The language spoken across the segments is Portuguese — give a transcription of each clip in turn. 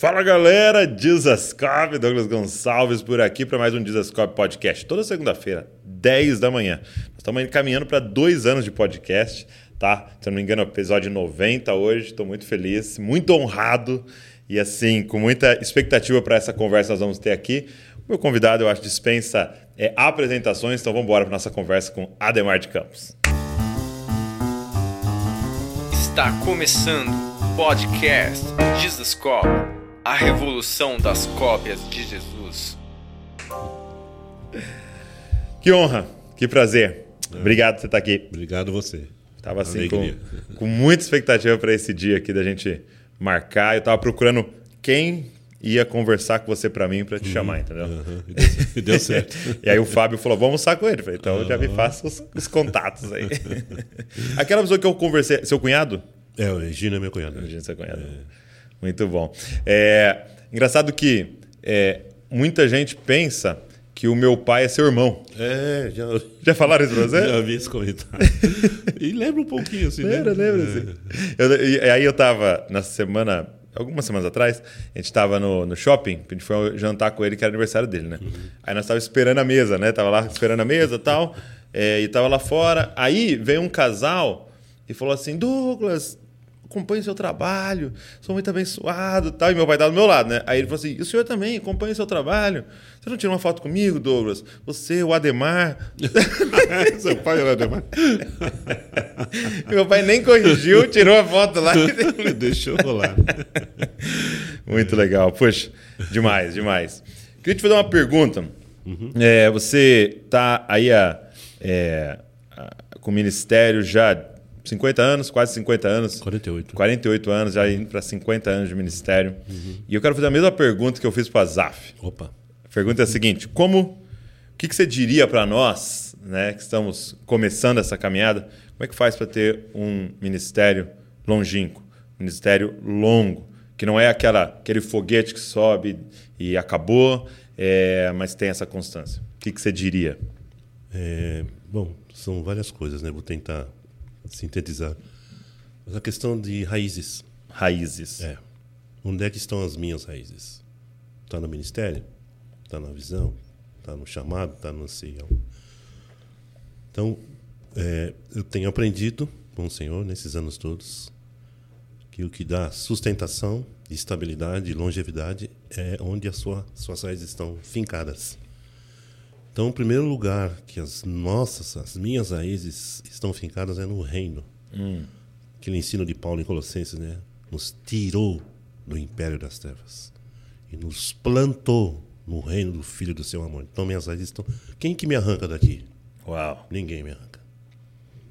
Fala galera, Dizascope, Douglas Gonçalves por aqui para mais um Dizascope Podcast. Toda segunda-feira, 10 da manhã. Nós estamos caminhando para dois anos de podcast, tá? Se eu não me engano, episódio 90 hoje. Estou muito feliz, muito honrado e assim, com muita expectativa para essa conversa que nós vamos ter aqui. O meu convidado, eu acho, dispensa é, apresentações, então vamos embora para nossa conversa com Ademar de Campos. Está começando o podcast Dizascope. A revolução das cópias de Jesus. Que honra, que prazer. Obrigado por você estar aqui. Obrigado você. Tava assim com, com, muita expectativa para esse dia aqui da gente marcar. Eu tava procurando quem ia conversar com você para mim para te uhum, chamar, entendeu? Uhum, e, deu, e deu, certo. e aí o Fábio falou: vamos almoçar com ele. falei, então uhum. eu já me faço os, os contatos aí. Aquela pessoa que eu conversei, seu cunhado? É, o Regina é meu cunhado. Regina é seu cunhado. É. Muito bom. É, engraçado que é, muita gente pensa que o meu pai é seu irmão. É, já, já falaram isso pra você? Já vi esse comentário. e lembra um pouquinho, assim. Lembra, né? lembra, assim. Eu, e, aí eu tava, na semana, algumas semanas atrás, a gente tava no, no shopping, a gente foi jantar com ele, que era aniversário dele, né? Uhum. Aí nós tava esperando a mesa, né? Tava lá esperando a mesa e tal, é, e tava lá fora. Aí veio um casal e falou assim, Douglas, acompanhe o seu trabalho, sou muito abençoado tal. E meu pai estava do meu lado, né? Aí ele falou assim: e o senhor também, acompanhe o seu trabalho. Você não tirou uma foto comigo, Douglas? Você, o Ademar. seu pai era o Ademar? meu pai nem corrigiu, tirou a foto lá. Deixou rolar. muito legal. Puxa, demais, demais. Queria te fazer uma pergunta. Uhum. É, você está aí a, é, a, com o ministério já 50 anos, quase 50 anos. 48. 48 anos, já indo para 50 anos de ministério. Uhum. E eu quero fazer a mesma pergunta que eu fiz para a Zaf. Opa. A pergunta é a seguinte: como, o que, que você diria para nós, né, que estamos começando essa caminhada, como é que faz para ter um ministério longínquo, um ministério longo, que não é aquela, aquele foguete que sobe e acabou, é, mas tem essa constância? O que, que você diria? É, bom, são várias coisas, né? Vou tentar sintetizar. Mas a questão de raízes. Raízes. É. Onde é que estão as minhas raízes? Está no ministério? Está na visão? Está no chamado? Está no anseio? Então, é, eu tenho aprendido com o Senhor nesses anos todos que o que dá sustentação, estabilidade e longevidade é onde as sua, suas raízes estão fincadas. Então, o primeiro lugar que as nossas, as minhas raízes estão fincadas é no reino. Hum. Aquele ensino de Paulo em Colossenses, né? Nos tirou do império das trevas e nos plantou no reino do Filho do seu amor. Então, minhas raízes estão. Quem que me arranca daqui? Uau! Ninguém me arranca.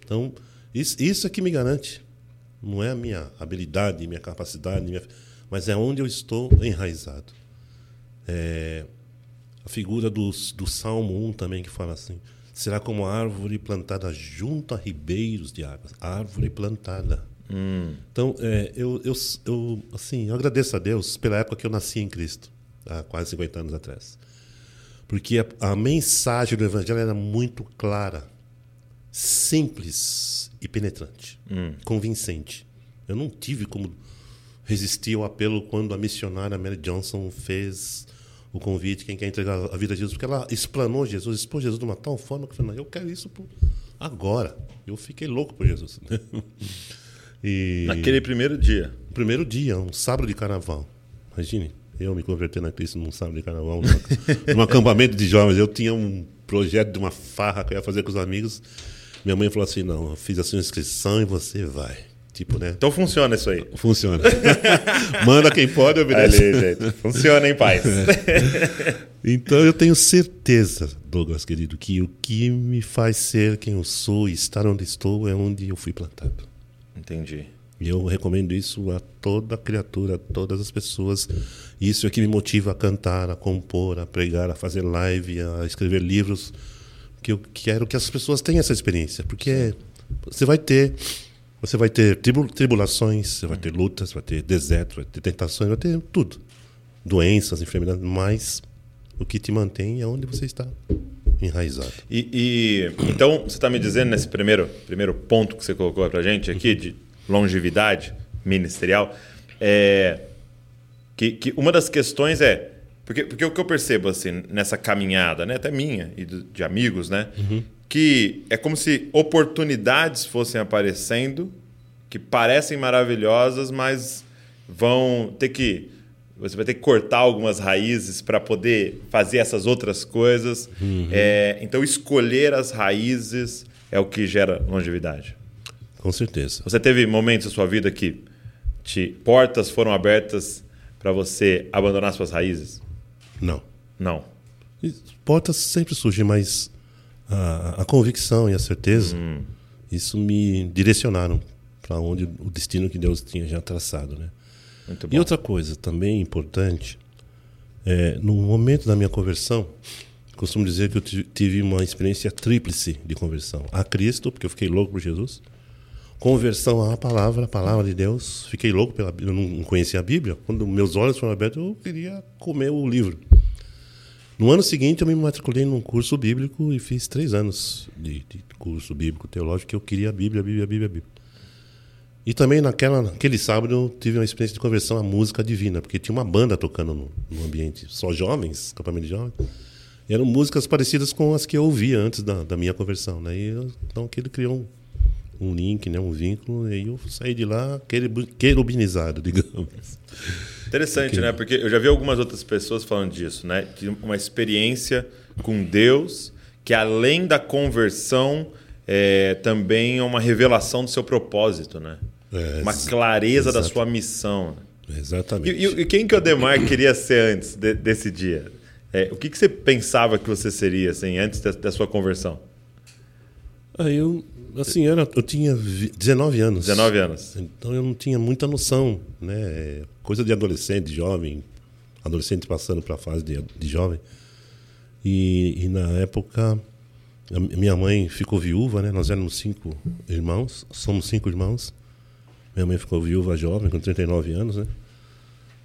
Então, isso, isso é que me garante. Não é a minha habilidade, minha capacidade, minha... mas é onde eu estou enraizado. É, a figura do, do Salmo 1 também, que fala assim: será como árvore plantada junto a ribeiros de águas. Árvore plantada. Hum. Então, é, eu, eu, eu, assim, eu agradeço a Deus pela época que eu nasci em Cristo, há quase 50 anos atrás. Porque a, a mensagem do Evangelho era muito clara, simples e penetrante, hum. convincente. Eu não tive como resistir ao apelo quando a missionária Mary Johnson fez o convite, quem quer entregar a vida a Jesus, porque ela explanou Jesus, expôs Jesus de uma tal forma que eu falei, não, eu quero isso agora. Eu fiquei louco por Jesus. e... Naquele primeiro dia. Primeiro dia, um sábado de carnaval. Imagine, eu me convertendo a Cristo num sábado de carnaval, num, num acampamento de jovens. Eu tinha um projeto de uma farra que eu ia fazer com os amigos. Minha mãe falou assim: não, eu fiz a sua inscrição e você vai. Tipo, né? Então funciona isso aí. Funciona. Manda quem pode, obedece. Ali, gente. Funciona em paz. então eu tenho certeza, Douglas, querido, que o que me faz ser quem eu sou e estar onde estou é onde eu fui plantado. Entendi. E eu recomendo isso a toda criatura, a todas as pessoas. Isso é que me motiva a cantar, a compor, a pregar, a fazer live, a escrever livros. Que eu quero que as pessoas tenham essa experiência. Porque você vai ter você vai ter tribulações, você vai ter lutas, vai ter deserto, vai ter tentações, vai ter tudo. Doenças, enfermidades, mas o que te mantém é onde você está enraizado. E, e então você está me dizendo nesse primeiro primeiro ponto que você colocou para gente aqui de longevidade ministerial, é, Que, que uma das questões é. Porque, porque o que eu percebo assim, nessa caminhada, né, até minha e de amigos, né? Que é como se oportunidades fossem aparecendo que parecem maravilhosas, mas vão ter que. Você vai ter que cortar algumas raízes para poder fazer essas outras coisas. É, então, escolher as raízes é o que gera longevidade. Com certeza. Você teve momentos na sua vida que te, portas foram abertas para você abandonar suas raízes? Não. Não. Portas sempre surgem, mas a, a convicção e a certeza, isso me direcionaram para onde o destino que Deus tinha já traçado, né? E outra coisa também importante, é, no momento da minha conversão, costumo dizer que eu ti- tive uma experiência tríplice de conversão. A Cristo, porque eu fiquei louco por Jesus. Conversão à palavra, a palavra de Deus. Fiquei louco pela Bíblia, eu não conhecia a Bíblia. Quando meus olhos foram abertos, eu queria comer o livro. No ano seguinte, eu me matriculei num curso bíblico e fiz três anos de, de curso bíblico teológico, que eu queria a Bíblia, a Bíblia, a Bíblia, a Bíblia. E também naquela, naquele sábado eu tive uma experiência de conversão à música divina, porque tinha uma banda tocando no, no ambiente, só jovens, acampamento de jovens. E eram músicas parecidas com as que eu ouvia antes da, da minha conversão. Né? Eu- então aquilo criou um, um link, né? um vínculo, e eu saí de lá querubinizado, digamos. Interessante, né? Porque eu já vi algumas outras pessoas falando disso, né? De uma experiência com Deus que, além da conversão, é também é uma revelação do seu propósito, né? É, uma clareza da sua missão. E, Exatamente. e- e quem que o Ademar queria ser antes de- desse dia? É, o que, que você pensava que você seria, assim, antes da, da sua conversão? Aí eu, assim, era, eu tinha vi- 19 anos. 19 anos. Então eu não tinha muita noção, né? Coisa de adolescente, jovem, adolescente passando para a fase de, de jovem. E, e na época minha mãe ficou viúva, né? Nós éramos cinco irmãos, somos cinco irmãos. Minha mãe ficou viúva jovem, com 39 anos, né?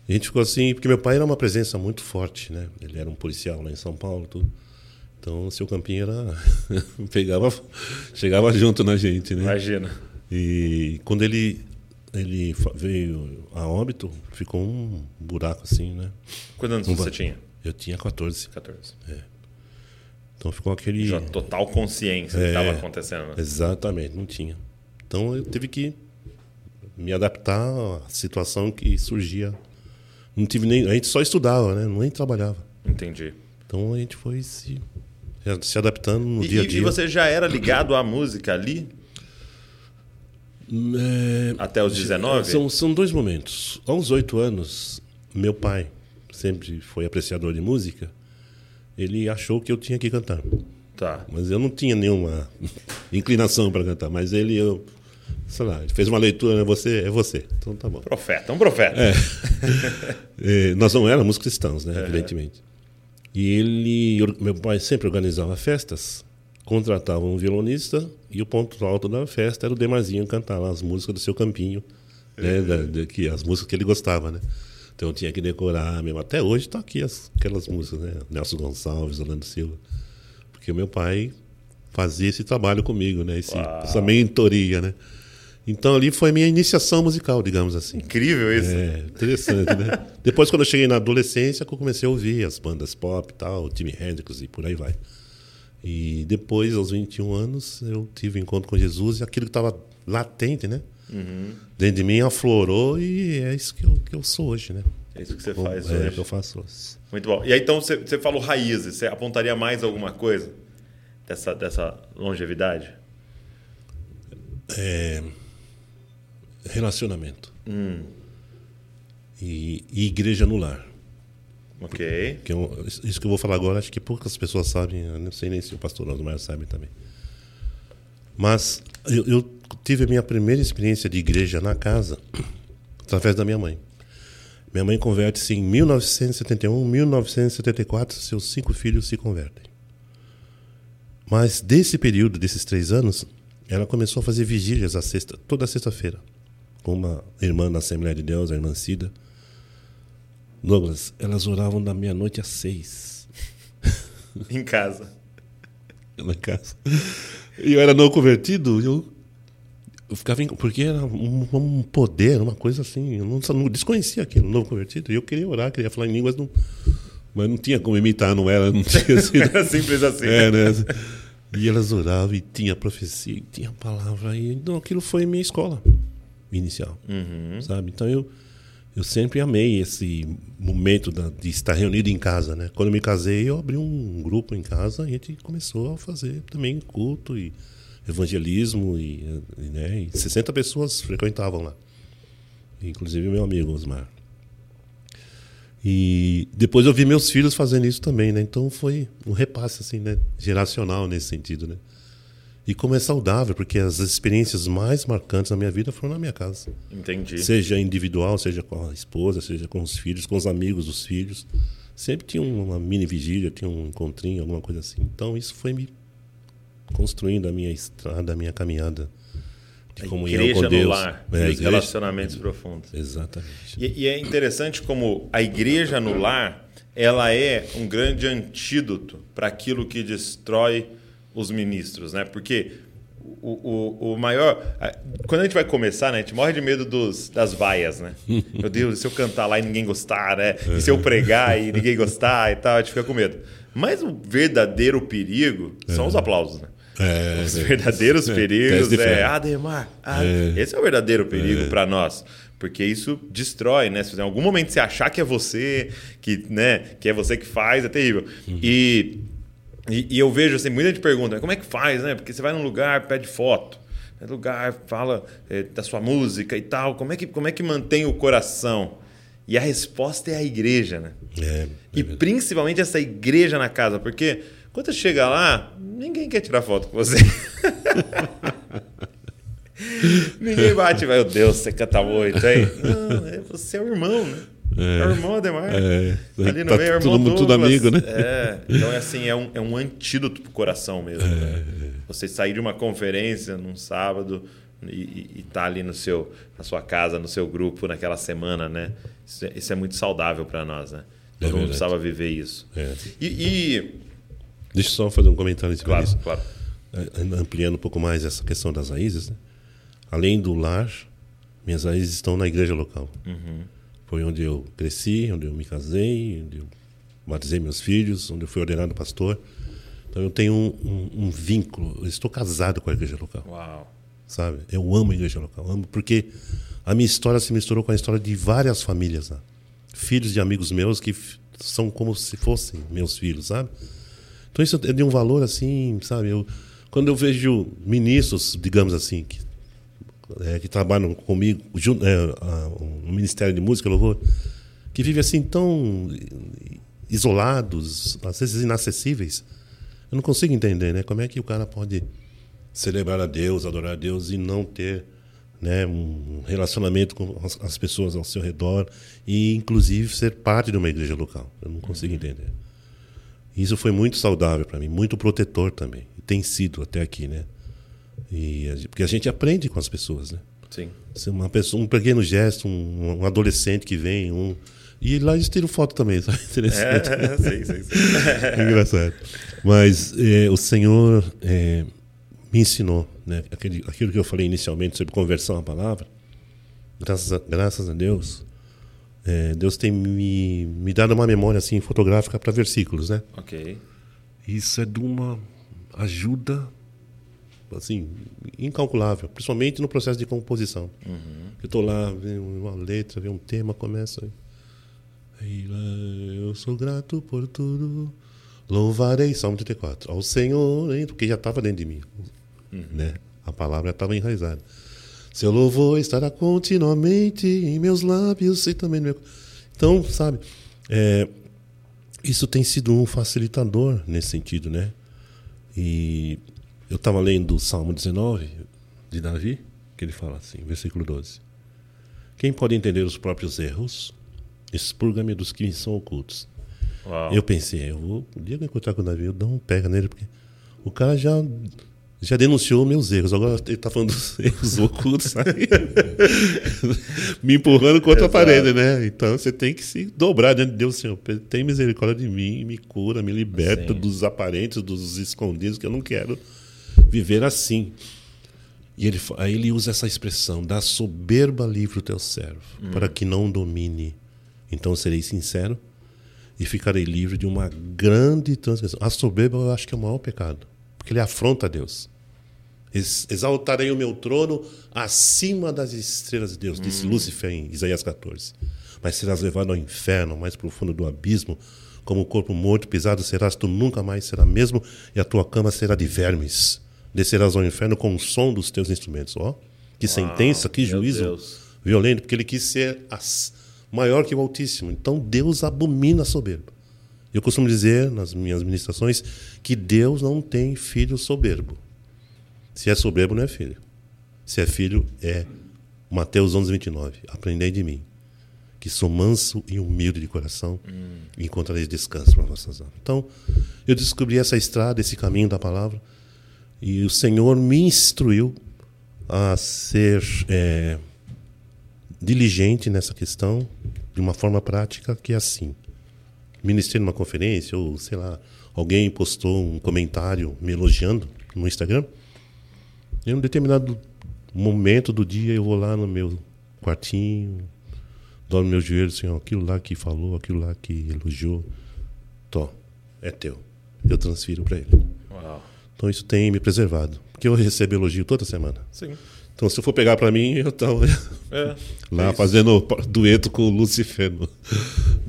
E a gente ficou assim, porque meu pai era uma presença muito forte, né? Ele era um policial lá em São Paulo, tudo. Então o seu Campinho era pegava, chegava junto na gente, né? Imagina. E quando ele ele veio a óbito, ficou um buraco assim, né? Quantos anos Um você ba- tinha? Eu tinha 14. 14. Então ficou aquele Já total consciência do que É. estava acontecendo. né? Exatamente, não tinha. Então eu tive que me adaptar à situação que surgia. Não tive nem, a gente só estudava, né? Nem trabalhava. Entendi. Então a gente foi se se adaptando no E, dia a dia. e você já era ligado à música ali? É, Até os 19? São, são dois momentos. Aos oito anos, meu pai sempre foi apreciador de música. Ele achou que eu tinha que cantar. Tá. Mas eu não tinha nenhuma inclinação para cantar. Mas ele, eu, sei lá, ele fez uma leitura, né? Você, é você. Então tá bom. Profeta, um profeta. É, nós não éramos cristãos, né? Evidentemente. E ele, meu pai sempre organizava festas, contratava um violonista e o ponto alto da festa era o Demarzinho cantar lá as músicas do seu campinho, né? Da, da- que, as músicas que ele gostava, né? Então eu tinha que decorar mesmo. Até hoje tá aqui as, aquelas músicas, né? Nelson Gonçalves, Orlando Silva. Porque o meu pai fazia esse trabalho comigo, né? Esse, essa mentoria, né? Então ali foi minha iniciação musical, digamos assim. Incrível isso. É, interessante, né? Depois, quando eu cheguei na adolescência, eu comecei a ouvir as bandas pop e tal, Jimi Hendrix e por aí vai. E depois, aos 21 anos, eu tive um encontro com Jesus e aquilo que estava latente, né? Dentro de mim aflorou e é isso que eu, que eu sou hoje, né? É isso que você faz é, hoje. que eu faço hoje. Muito bom. E aí, então, você, você falou raízes. Você apontaria mais alguma coisa dessa, dessa longevidade? Relacionamento. E, e igreja no lar. Ok. Que eu- isso que eu vou falar agora, acho que poucas pessoas sabem, eu não sei nem se o pastor Osmar sabe também. Mas eu, eu tive a minha primeira experiência de igreja na casa através da minha mãe. Minha mãe converte-se em 1971, 1974, seus cinco filhos se convertem. Mas desse período, desses três anos, ela começou a fazer vigílias a sexta, toda sexta-feira, com uma irmã da Assembleia de Deus, a irmã Cida. Douglas, elas oravam da meia-noite às seis Em casa. na casa. E eu era não convertido, eu eu ficava em, porque era um, um, poder, uma coisa assim, eu não, não desconhecia aquilo, novo convertido, e eu queria orar, queria falar em línguas, não, mas não tinha como imitar, não era, não tinha assim. era simples assim. É, né? E elas oravam e tinha profecia, e tinha palavra, e aquilo foi minha escola inicial, uhum. sabe? Então eu eu sempre amei esse momento da, de estar reunido em casa, né? Quando eu me casei, eu abri um grupo em casa e a gente começou a fazer também culto e evangelismo e, e, né, e 60 pessoas frequentavam lá. Inclusive meu amigo Osmar. E depois eu vi meus filhos fazendo isso também, né? Então foi um repasse assim, né, geracional nesse sentido, né? E como é saudável, porque as experiências mais marcantes na minha vida foram na minha casa. Entendi. Seja individual, seja com a esposa, seja com os filhos, com os amigos dos filhos. Sempre tinha uma mini vigília, tinha um encontrinho, alguma coisa assim. Então isso foi me construindo a minha estrada, a minha caminhada de a comunhão com Deus. No lar, é, os relacionamentos profundos. Exatamente. E, e, é interessante como a igreja no lar, ela é um grande antídoto para aquilo que destrói os ministros, né? Porque o, o, o, maior. Quando a gente vai começar, né? A gente morre de medo dos, das vaias, né? Meu Deus, se eu cantar lá e ninguém gostar, né? E se eu pregar e ninguém gostar e tal, a gente fica com medo. Mas o verdadeiro perigo são os aplausos, né? É, os verdadeiros é, perigos é, Ademar, ah, é. esse é o verdadeiro perigo é. para nós porque isso destrói, né? Se em algum momento você achar que é você, que, né, que é você que faz, é terrível. Uhum. E e, e, eu vejo assim, muita gente pergunta, como é que faz, né? Porque você vai num lugar, pede foto, né? lugar, fala é, da sua música e tal, como é, que, como é que mantém o coração? E a resposta é a igreja, né? É, é e principalmente essa igreja na casa, porque quando você chega lá, ninguém quer tirar foto com você. ninguém bate, meu Deus, você canta muito, hein? Não, é, você é o irmão, né? É, é o irmão Ademar. É, Ali no tá meio, é o irmão tudo, tudo amigo, né? É, então é assim, é um, é um antídoto pro coração mesmo. É, né? Você sair de uma conferência num sábado e, e tá ali no seu, na sua casa, no seu grupo, naquela semana, né? Isso é, isso é muito saudável para nós, né? Todo mundo precisava viver isso. E, e, Deixa eu só fazer um comentário em claro, isso. Claro. Ampliando um pouco mais essa questão das raízes, né? Além do lar, minhas raízes estão na igreja local. Uhum. Foi onde eu cresci, onde eu me casei, onde eu batizei meus filhos, onde eu fui ordenado pastor. Então eu tenho um, um, um vínculo. Eu estou casado com a igreja local. Uau. Sabe? Eu amo a igreja local. Amo porque a minha história se misturou com a história de várias famílias. Né? Filhos de amigos meus que são como se fossem meus filhos, sabe? Então isso é de um valor assim, sabe? Eu, quando eu vejo ministros, digamos assim, que é, que trabalham comigo junto, é, no Ministério de Música Louvor, que vivem assim tão isolados, às vezes inacessíveis. Eu não consigo entender, né? Como é que o cara pode celebrar a Deus, adorar a Deus e não ter né, um relacionamento com as, as pessoas ao seu redor e, inclusive, ser parte de uma igreja local. Eu não consigo uhum. entender. Isso foi muito saudável para mim, muito protetor também. E tem sido até aqui, né? E, porque a gente aprende com as pessoas, né? Sim. Uma pessoa, um pequeno gesto, um, um adolescente que vem, um, e lá eles tiram foto também, sabe? Interessante. É, sim, sim, sim. Engraçado. Mas é, o Senhor é, me ensinou, né? Aquele, aquilo que eu falei inicialmente sobre conversão à palavra. Graças a, graças a Deus, é, Deus tem me, me dado uma memória assim fotográfica para versículos, né? Ok. Isso é de uma ajuda assim, incalculável, principalmente no processo de composição. Uhum. Eu estou lá, vem uma letra, vem um tema, começa. Aí, eu sou grato por tudo, louvarei, Salmo 34, ao Senhor, porque já estava dentro de mim. Uhum. Né? A palavra estava enraizada. Seu louvor estará continuamente em meus lábios e também no meu. Então, sabe, é, isso tem sido um facilitador nesse sentido, né? E eu estava lendo o Salmo 19 de Davi, que ele fala assim, versículo 12: Quem pode entender os próprios erros, expurga-me dos que são ocultos. Uau. Eu pensei, eu vou, o dia que eu encontrar com o Davi, eu dou um pega nele, porque o cara já já denunciou meus erros, agora ele está falando dos erros ocultos, me empurrando contra Exato. a parede, né? Então você tem que se dobrar diante de Deus, Senhor. Tem misericórdia de mim, me cura, me liberta Sim. dos aparentes, dos escondidos, que eu não quero viver assim. E ele, aí ele usa essa expressão: da soberba livre o teu servo, para que não domine. Então serei sincero e ficarei livre de uma grande transgressão. A soberba eu acho que é o maior pecado, porque ele afronta a Deus. Ex- Exaltarei o meu trono acima das estrelas de Deus, disse Lúcifer em Isaías 14. Mas serás levado ao inferno, mais profundo do abismo, como o corpo morto pisado serás, tu nunca mais será mesmo, e a tua cama será de vermes. Descerás ao inferno com o som dos teus instrumentos. Ó, que sentença, que juízo violento, porque ele quis ser as- maior que o Altíssimo. Então Deus abomina a soberba. Eu costumo dizer nas minhas ministrações que Deus não tem filho soberbo. Se é soberbo, não é filho. Se é filho, é Mateus 11, 29. Aprendei de mim, que sou manso e humilde de coração, e encontrareis descanso para vossas almas. Então, eu descobri essa estrada, esse caminho da palavra, e o Senhor me instruiu a ser é, diligente nessa questão, de uma forma prática, que é assim. Ministrei numa conferência, ou sei lá, alguém postou um comentário me elogiando no Instagram. Em um determinado momento do dia, eu vou lá no meu quartinho, dobro meu joelho, Senhor, aquilo lá que falou, aquilo lá que elogiou, tô, é teu. Eu transfiro para ele. Uau. Então isso tem me preservado. Porque eu recebo elogio toda semana. Sim. Então se eu for pegar para mim, eu tava É. lá É fazendo dueto com o Lucifer no-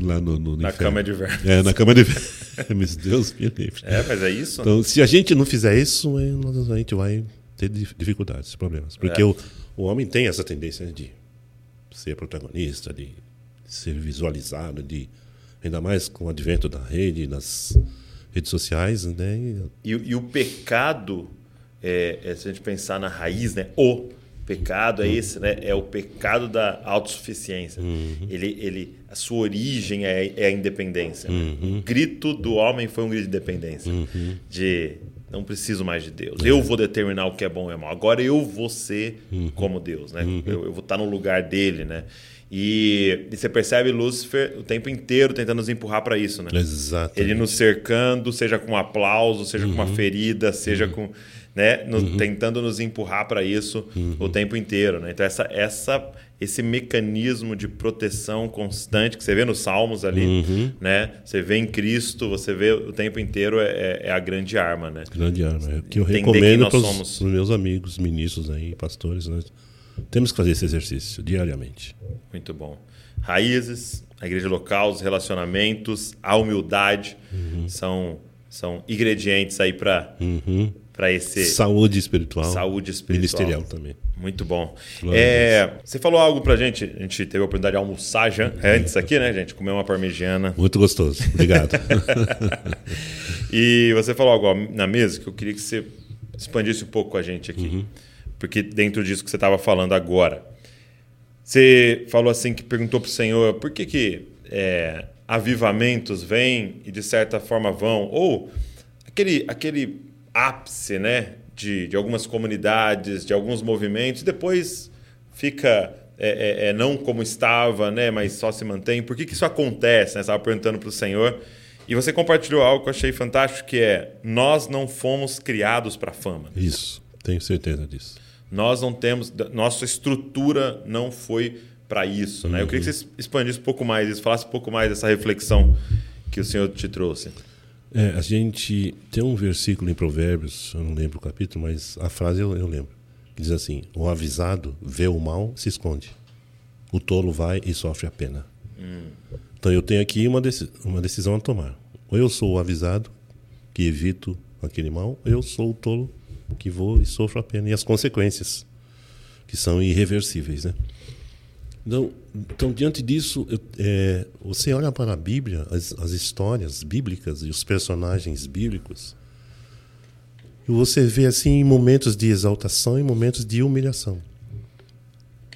lá no, no Na inferno. cama de verme. É, na cama de vermes. Deus me livre. É, mas é isso. Então, se a gente não fizer isso, a gente vai ter dif- dificuldades, problemas. Porque É. o, o homem tem essa tendência de ser protagonista, de ser visualizado, de ainda mais com o advento da rede, das redes sociais, né? E- E, o pecado, é, é, se a gente pensar na raiz, né? O pecado é esse, né? É o pecado da autossuficiência. Ele, ele, a sua origem é, é a independência. né? O grito do homem foi um grito de independência. De não preciso mais de Deus. Eu vou determinar o que é bom e é mal. Agora eu vou ser como Deus, né? Eu, eu vou estar no lugar dele, né? E, e você percebe Lúcifer o tempo inteiro tentando nos empurrar para isso, né? Exato. Ele nos cercando, seja com aplauso, seja com uma Uhum. ferida, seja com. Né, no- tentando nos empurrar para isso Uhum. o tempo inteiro. Né? Então, essa, essa, esse mecanismo de proteção constante que você vê nos Salmos ali, Uhum. né? você vê em Cristo, você vê o tempo inteiro, é, é- é a grande arma. Né? Grande arma. É que eu Entender recomendo para os meus amigos, ministros aí, pastores. Nós temos que fazer esse exercício diariamente. Muito bom. Raízes, a igreja local, os relacionamentos, a humildade Uhum. são, são ingredientes aí para para esse Saúde espiritual. saúde espiritual. Ministerial também. Muito bom. É, você falou algo pra gente. A gente teve a oportunidade de almoçar já, antes aqui, né, gente? Comer uma parmegiana. Muito gostoso. Obrigado. E você falou algo ó, na mesa que eu queria que você expandisse um pouco com a gente aqui. Porque dentro disso que você estava falando agora, você falou assim que perguntou pro Senhor por que, que é, avivamentos vêm e de certa forma vão, ou aquele, aquele ápice né, de, de algumas comunidades, de alguns movimentos, depois fica é, é, é, não como estava, né, mas só se mantém. Por que, que isso acontece? Né? Você estava perguntando para o Senhor. E você compartilhou algo que eu achei fantástico, que é nós não fomos criados para fama. Isso. Tenho certeza disso. Nós não temos, nossa estrutura não foi para isso, né? Eu queria que você expandisse um pouco mais isso, falasse um pouco mais dessa reflexão que o Senhor te trouxe. É, a gente tem um versículo em Provérbios, eu não lembro o capítulo, mas a frase eu, eu lembro. Que diz assim: O avisado vê o mal, se esconde. O tolo vai e sofre a pena. Então eu tenho aqui uma, uma decisão a tomar. Ou eu sou o avisado, que evito aquele mal, ou eu sou o tolo, que vou e sofro a pena. E as consequências, que são irreversíveis. Né? Então, então, diante disso, eu- é, você olha para a Bíblia, as, as histórias bíblicas e os personagens bíblicos, e você vê assim momentos de exaltação e momentos de humilhação.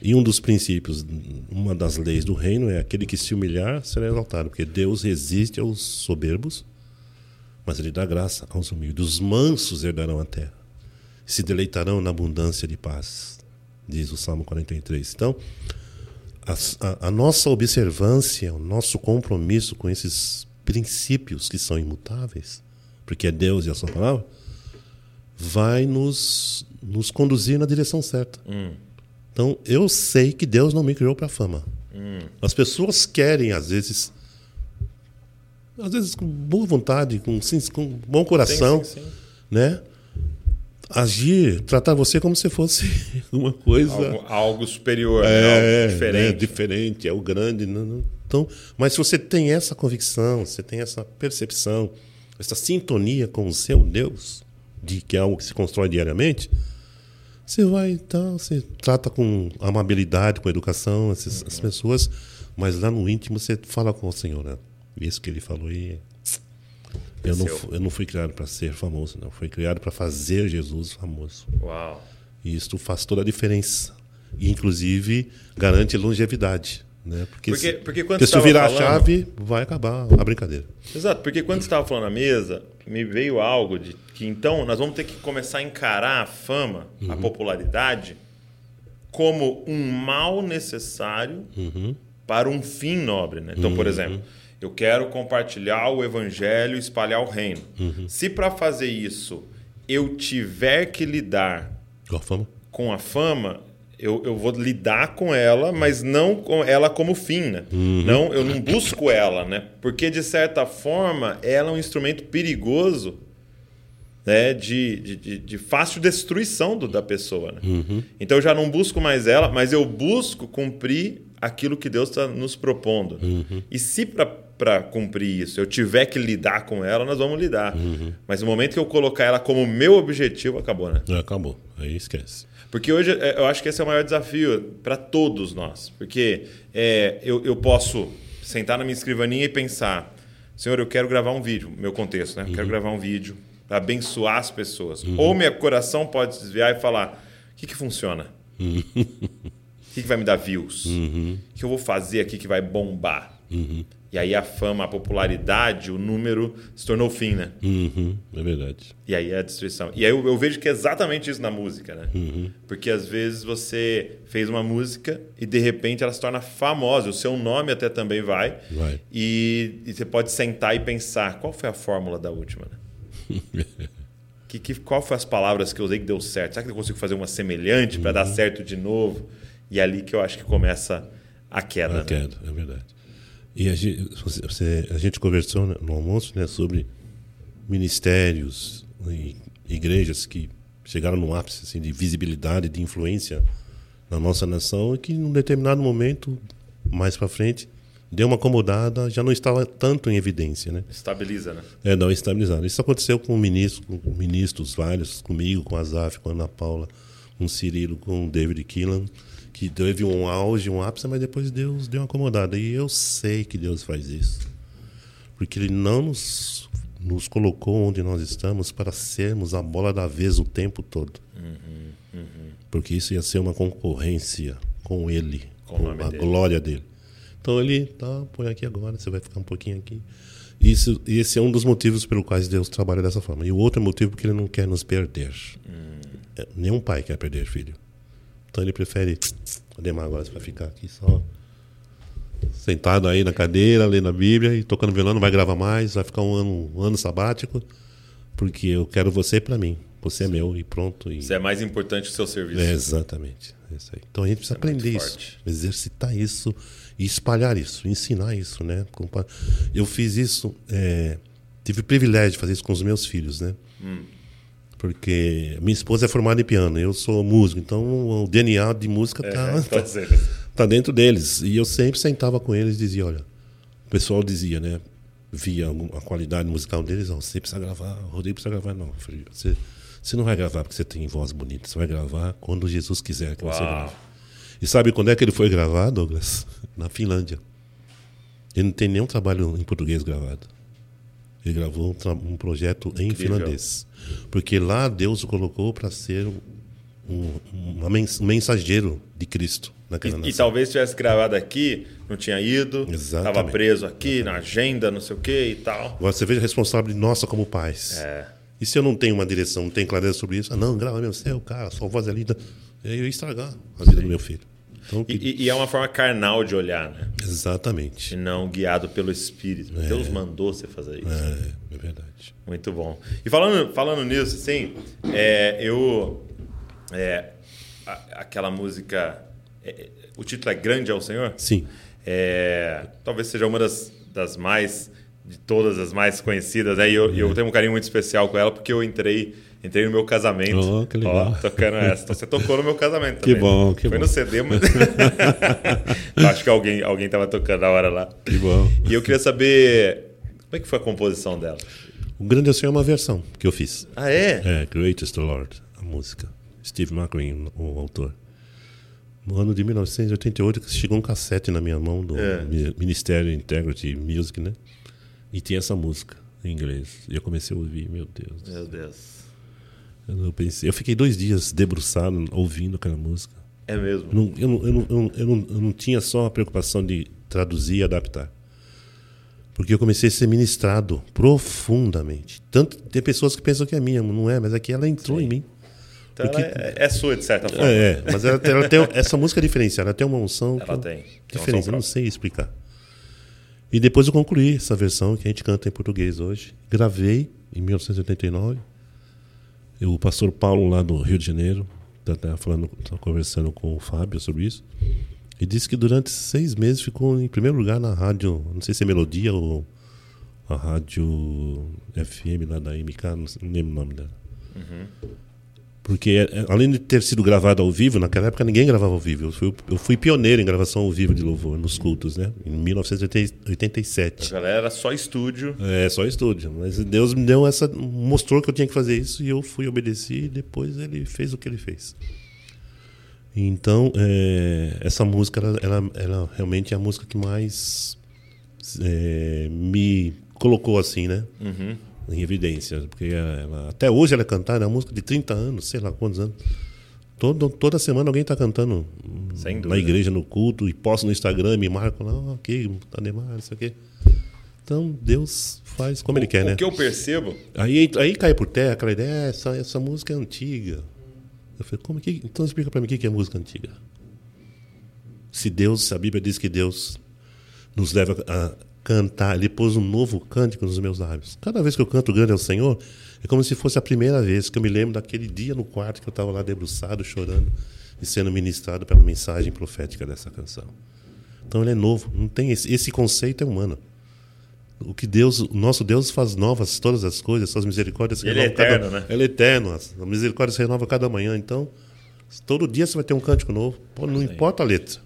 E um dos princípios, uma das leis do reino é aquele que se humilhar será exaltado, porque Deus resiste aos soberbos, mas ele dá graça aos humildes. Os mansos herdarão a terra, se deleitarão na abundância de paz, diz o Salmo 43. Então, a, a- nossa observância, o nosso compromisso com esses princípios que são imutáveis, porque é Deus e a sua palavra, vai nos, nos conduzir na direção certa. Então, eu sei que Deus não me criou para fama. As pessoas querem, às vezes, às vezes com boa vontade, com, sim, com bom coração, sim, sim. né? Agir, tratar você como se fosse uma coisa Algo, algo superior, né? é, algo diferente. né? diferente, é o grande. não- não- Então, mas se você tem essa convicção, você tem essa percepção, essa sintonia com o seu Deus, de que é algo que se constrói diariamente, você vai, então, você trata com amabilidade, com educação essas, as pessoas, mas lá no íntimo você fala com o Senhor, né? Isso que ele falou aí. Eu não, eu não fui criado para ser famoso, não. Fui criado para fazer Jesus famoso. Uau. E isso faz toda a diferença. E, inclusive, garante longevidade. Né? Porque, Porque- se, porque quando porque você se virar tava a falando- chave, vai acabar a brincadeira. Exato, porque quando você estava falando na mesa, me veio algo de que então nós vamos ter que começar a encarar a fama, a popularidade, como um mal necessário para um fim nobre. Né? Então, por exemplo, eu quero compartilhar o evangelho e espalhar o reino. Se para fazer isso eu tiver que lidar Igual a fama. com a fama, eu, eu vou lidar com ela, mas não com ela como fim, né? Não, eu não busco ela, né? Porque, de certa forma, ela é um instrumento perigoso né? de, de, de- fácil destruição do- da pessoa. Né? Então, eu já não busco mais ela, mas eu busco cumprir aquilo que Deus está nos propondo. E se para cumprir isso eu tiver que lidar com ela, nós vamos lidar. Mas no momento que eu colocar ela como meu objetivo, acabou, né? É, acabou. Aí esquece. Porque hoje é, eu acho que esse é o maior desafio para todos nós. Porque é, eu, eu posso sentar na minha escrivaninha e pensar: Senhor, eu quero gravar um vídeo, meu contexto, né? Eu quero gravar um vídeo para abençoar as pessoas. Ou meu coração pode se desviar e falar: o que, que funciona? O que, que vai me dar views? O que eu vou fazer aqui que vai bombar? E aí a fama, a popularidade, o número se tornou o fim, né? Uhum, é verdade. E aí é a destruição. E aí eu, eu vejo que é exatamente isso na música, né? Porque às vezes você fez uma música e de repente ela se torna famosa, o seu nome até também vai. Vai. E, e você pode sentar e pensar, qual foi a fórmula da última, né? que, que, qual foi as palavras que eu usei que deu certo? Será que eu consigo fazer uma semelhante para dar certo de novo? E é ali que eu acho que começa a queda. A né? queda, é verdade. E a gente, você- a gente conversou né, no almoço né, sobre ministérios e igrejas que chegaram no ápice assim, de visibilidade, de influência na nossa nação e que, num determinado momento, mais para frente, deu uma acomodada, já não estava tanto em evidência. Né? Estabiliza, né? É, não estabilizado. Isso aconteceu com ministros, com ministros vários, comigo, com a Zaf, com a Ana Paula, o Cirilo, com David Killan, que teve um auge, um ápice, mas depois Deus deu uma acomodada. E eu sei que Deus faz isso. Porque Ele não nos, nos colocou onde nós estamos para sermos a bola da vez o tempo todo. Porque isso ia ser uma concorrência com Ele, Com com, a dele. glória dele. Então ele, tá, põe aqui agora, você vai ficar um pouquinho aqui. Isso, esse é um dos motivos pelo quais Deus trabalha dessa forma. E o outro motivo é porque ele não quer nos perder. É, nenhum pai quer perder filho. Então ele prefere. Ademar, agora você vai ficar aqui só. Sentado aí na cadeira, lendo a Bíblia e tocando violão, não vai gravar mais, vai ficar um ano, um ano sabático, porque eu quero você para mim. Você é meu e pronto. E... Isso é mais importante que o seu serviço. É, exatamente. É isso. Então a gente precisa Isso é aprender isso, forte. exercitar isso e espalhar isso, ensinar isso, né? Eu fiz isso, é, tive o privilégio de fazer isso com os meus filhos, né? Hum. Porque minha esposa é formada em piano, eu sou músico, então o DNA de música É, tá, tá tá, dentro deles. E eu sempre sentava com eles e dizia, olha, o pessoal dizia, né? Via a qualidade musical deles, ó, você precisa gravar, o Rodrigo precisa gravar, não. Falei, você, você não vai gravar porque você tem voz bonita, você vai gravar quando Jesus quiser que você Uau. grave. E sabe quando é que ele foi gravar, Douglas? Na Finlândia. Ele não tem nenhum trabalho em português gravado. Ele gravou um, um projeto em Incrível. finlandês. Porque lá Deus o colocou para ser um, um mensageiro de Cristo naquela E, e nação. talvez tivesse gravado aqui, não tinha ido, estava preso aqui na agenda, não sei o que e tal. Agora você veja a responsabilidade nossa como pais. É. E se eu não tenho uma direção, não tenho clareza sobre isso? Ah, não, grava mesmo, você é o cara, sua voz é linda. E aí eu ia estragar a vida do meu filho. Então, que- E, e- e é uma forma carnal de olhar, né? E Exatamente. não guiado pelo Espírito. Deus mandou você fazer isso. É, é verdade. Muito bom. E falando, falando nisso, assim, é, eu. é, a- aquela música. é, é, o título é Grande ao Senhor? Sim. É, talvez seja uma das, das mais. de todas as mais conhecidas. Né? E eu, eu tenho um carinho muito especial com ela porque eu entrei. Entrei no meu casamento. Oh, que legal. Ó, tocando essa. Então você tocou no meu casamento Que também. bom, que Foi bom. no CD, mas. acho que alguém, alguém tava tocando na hora lá. Que bom. E eu queria saber. Como é que foi a composição dela? O Grande Senhor é uma versão que eu fiz. Ah, é? É, Greatest Lord, a música. Steve McQueen, o autor. No ano de 1988, que chegou um cassete na minha mão do É. Mi- Ministério Integrity Music, né? E tinha essa música em inglês. E eu comecei a ouvir, meu Deus. Meu Deus. Eu, pensei, eu fiquei dois dias debruçado ouvindo aquela música. É mesmo. Eu não, eu, não, eu, não, eu, não, eu, não, tinha só a preocupação de traduzir e adaptar. Porque eu comecei a ser ministrado profundamente. Tanto tem pessoas que pensam que é minha, não é, mas é que ela entrou em mim. Então Porque- é, é sua, de certa forma. É, é, mas ela, ela tem essa música é diferenciada, ela tem uma unção. que Ela eu- tem. Tem Diferente, eu não sei explicar. E depois eu concluí essa versão que a gente canta em português hoje. Gravei em 1989. O pastor Paulo, lá do Rio de Janeiro, está falando, tá conversando com o Fábio sobre isso. E disse que durante seis meses ficou em primeiro lugar na rádio, não sei se é Melodia ou a rádio FM lá da MK, não lembro o nome dela. Porque, é, é, além de ter sido gravado ao vivo, naquela época ninguém gravava ao vivo. Eu fui, eu fui pioneiro em gravação ao vivo de louvor, nos cultos, né? Em 1987. A galera era só estúdio. É, só estúdio. Mas Deus me deu essa. mostrou que eu tinha que fazer isso e eu fui obedecer e depois ele fez o que ele fez. Então, é, essa música, ela, ela, ela realmente é a música que mais é, me colocou assim, né? Em evidência. Porque ela, até hoje ela é cantada, é uma música de 30 anos, sei lá quantos anos. Todo, toda semana alguém está cantando na igreja, no culto, e posto no Instagram, me marcam lá, oh, ok, Ademar, não sei o quê. Então, Deus faz como Ele quer, o né? que eu percebo. Aí, aí cai por terra aquela ideia, "É, essa, essa música é antiga. Eu falei, como que. Então explica para mim o que que é música antiga. Se Deus, se a Bíblia diz que Deus nos leva a cantar, Ele pôs um novo cântico nos meus lábios. Cada vez que eu canto Grande ao Senhor, é como se fosse a primeira vez que eu me lembro daquele dia no quarto que eu estava lá debruçado, chorando e sendo ministrado pela mensagem profética dessa canção. Então ele é novo, não tem esse, esse conceito é humano. O que Deus, o nosso Deus faz novas todas as coisas, suas misericórdias se Ele é renovam cada- eterno, né? Ele é eterno, a misericórdia se renova cada manhã. Então, todo dia você vai ter um cântico novo. Pô, não importa a letra,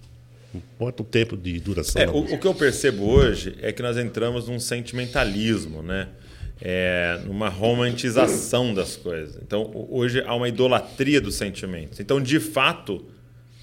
importa o tempo de duração. É, o, o que eu percebo hoje é que nós entramos num sentimentalismo, né? É, numa romantização das coisas. Então, ho- hoje há uma idolatria dos sentimentos. Então, de fato,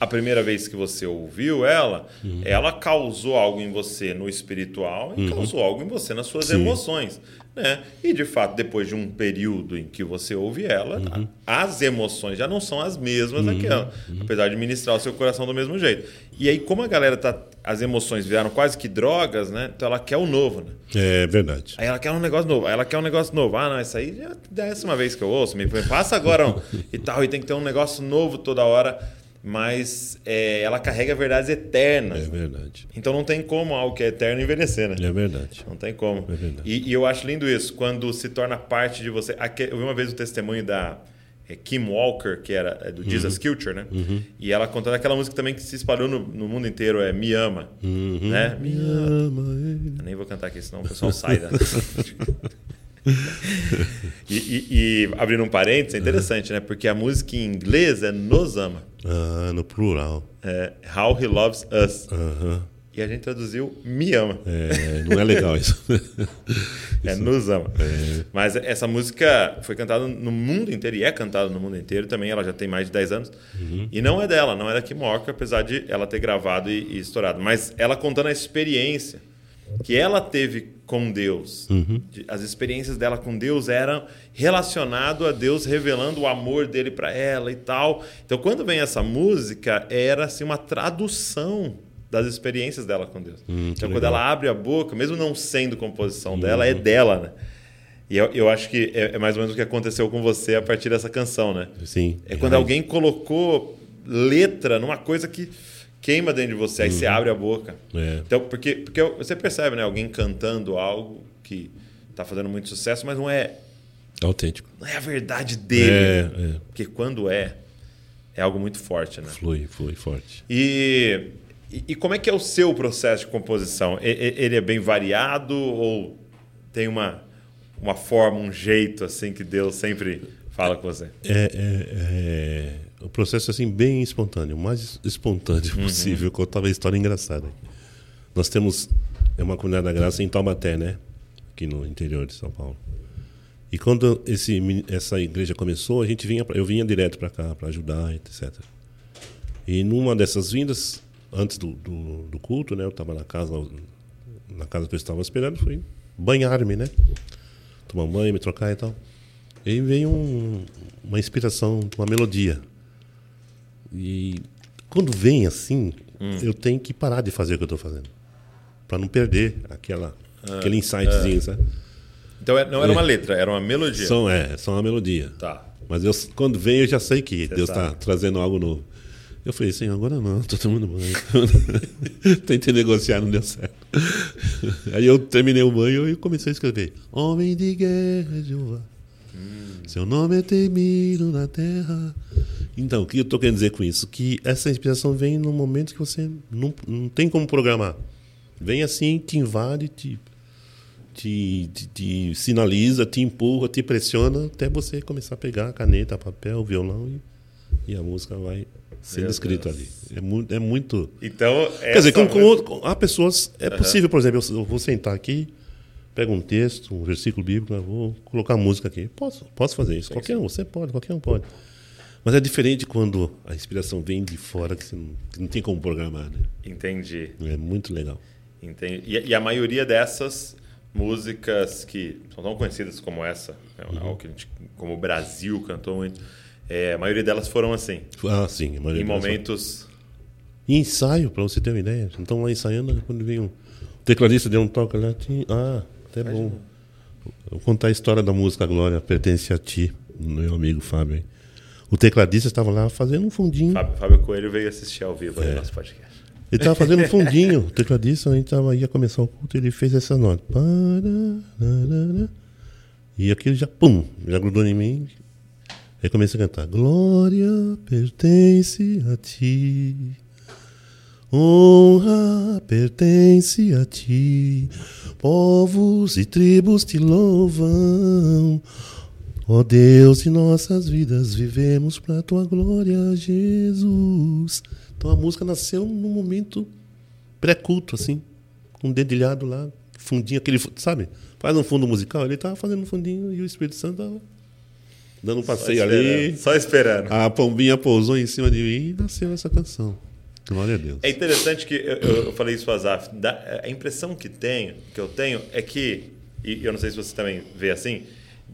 a primeira vez que você ouviu ela, Uhum. ela causou algo em você no espiritual e causou algo em você nas suas Sim. emoções. Né? E, de fato, depois de um período em que você ouve ela, Uhum. as emoções já não são as mesmas daquela. Apesar de ministrar o seu coração do mesmo jeito. E aí, como a galera tá. As emoções viraram quase que drogas, né? Então ela quer o novo, né? É verdade. Aí ela quer um negócio novo, aí ela quer um negócio novo. Ah, não, isso aí já é a décima vez que eu ouço, me me passa agora um, e tal, e tem que ter um negócio novo toda hora, mas é, ela carrega verdades eternas. É verdade. Então não tem como algo que é eterno envelhecer, né? É verdade. Não tem como. É verdade. e, e eu acho lindo isso, quando se torna parte de você. Eu vi uma vez o testemunho da é, Kim Walker, que era é, do Jesus Uhum. Culture, né? E ela contando aquela música também que se espalhou no, no mundo inteiro, é Me Ama. Né? Me Ama. Ama ele. Eu nem vou cantar aqui, senão o pessoal sai da. e, e- e abrindo um parênteses, é interessante, né? Porque a música em inglês é Nos Ama. Ah, no plural. É How He Loves Us. Aham. E a gente traduziu Me Ama. É, não é legal isso. É Nos Ama. Mas essa música foi cantada no mundo inteiro e é cantada no mundo inteiro também. Ela já tem mais de 10 anos. E não é dela, não é da Kim Walker, apesar de ela ter gravado e, e estourado. Mas ela contando a experiência que ela teve com Deus. De- As experiências dela com Deus eram relacionado a Deus revelando o amor dele para ela e tal. Então, quando vem essa música, era assim uma tradução das experiências dela com Deus. então, quando legal. ela abre a boca, mesmo não sendo composição dela, é dela, né? E eu, eu acho que é, é mais ou menos o que aconteceu com você a partir dessa canção, né? Sim. É quando alguém colocou letra numa coisa que, queima dentro de você, aí você abre a boca. É. Então, porque, porque você percebe, né? Alguém cantando algo que tá fazendo muito sucesso, mas não é, Autêntico. não é a verdade dele. É, é. Porque quando é, é algo muito forte, né? Flui, flui forte. E, e, e como é que é o seu processo de composição? Ele é bem variado ou tem uma, uma forma, um jeito assim que Deus sempre fala com você? É, é, é, o processo assim bem espontâneo, o mais espontâneo possível. Eu contava uma história engraçada. Nós temos é uma comunidade da graça em Taubaté, né? Aqui no interior de São Paulo. E quando esse, essa igreja começou, a gente vinha, eu vinha direto para cá para ajudar, etc. E numa dessas vindas, antes do, do, do culto, né? Eu estava na casa, na casa que eu estava esperando, fui banhar-me, né? Tomar banho, me trocar e tal. E aí veio um- uma inspiração uma melodia. E quando vem assim, eu tenho que parar de fazer o que eu estou fazendo. Para não perder aquela, aquele insightzinho, sabe? Então é- não era uma letra, era uma melodia. São, é, são uma melodia. Tá. Mas eu, quando vem, eu já sei que Deus está trazendo algo novo. Eu falei, Senhor, agora não, estou tomando banho. Tentei negociar, não deu certo. Aí eu terminei o banho e comecei a escrever. Homem de guerra, Jeová. Seu nome é temido na terra. Então, o que eu estou querendo dizer com isso? Que essa inspiração vem no momento que você não, não tem como programar. Vem assim, te invade, te, te, te, te sinaliza, te empurra, te pressiona até você começar a pegar a caneta, papel, violão e, e a música vai sendo Meu escrita Deus. ali. É muito. É muito Então, Quer dizer, com, com, outro- com- há pessoas. É possível, por exemplo, eu, eu vou sentar aqui, pego um texto, um versículo bíblico, eu vou colocar música aqui. Posso, posso fazer isso. Qualquer um, você pode, qualquer um pode. Mas é diferente quando a inspiração vem de fora, que não, que não tem como programar, né? Entendi. É muito legal. Entendi. E, e a maioria dessas músicas que são tão conhecidas como essa, né, Uhum. algo que a gente, como o Brasil cantou muito, é, a maioria delas foram assim, Ah, sim. a maioria em momentos. E ensaio, pra você ter uma ideia. Então lá ensaiando, quando vem um tecladista deu um toque lá, tinha- ah, até bom. Vou contar a história da música Glória, pertence a ti, meu amigo Fábio. O tecladista estava lá fazendo um fundinho. Fábio, Fábio Coelho veio assistir ao vivo É. nosso podcast. Ele estava fazendo um fundinho. O tecladista, a gente tava, ia começar o culto, ele fez essa nota. E aquilo já, pum, já grudou em mim. Aí comecei a cantar. Glória pertence a ti. Honra pertence a ti. Povos e tribos te louvam. Ó Deus, em nossas vidas vivemos para tua glória, Jesus. Então a música nasceu num momento pré-culto, assim, com um dedilhado lá, fundinho, aquele, sabe? Faz um fundo musical, ele tava fazendo um fundinho e o Espírito Santo tava dando um Só passeio esperando, ali. Só esperando. A pombinha pousou em cima de mim e nasceu essa canção. Glória a Deus. É interessante que eu, eu- eu falei isso para Azaf. A impressão que tenho, que eu tenho, é que, e eu não sei se você também vê assim,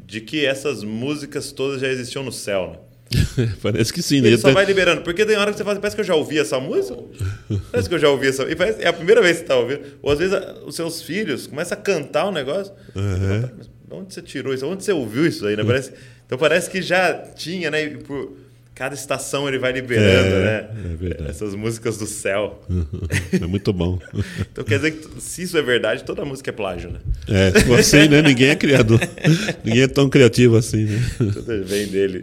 de que essas músicas todas já existiam no céu, né? Parece que sim, né? Ele só vai liberando. Porque tem hora que você fala, parece que eu já ouvi essa música. Parece que eu já ouvi essa. E parece, é a primeira vez que você está ouvindo. Ou às vezes a- os seus filhos começam a cantar um negócio. Uhum. Mas de onde você tirou isso? Onde você ouviu isso aí, né? Parece, então parece que já tinha, né? E por cada estação ele vai liberando, É, né? é verdade. Essas músicas do céu. É muito bom. Então quer dizer que se isso é verdade, toda música é plágio, né? É, você, né? Ninguém é criador. Ninguém é tão criativo assim, né? Tudo vem dele.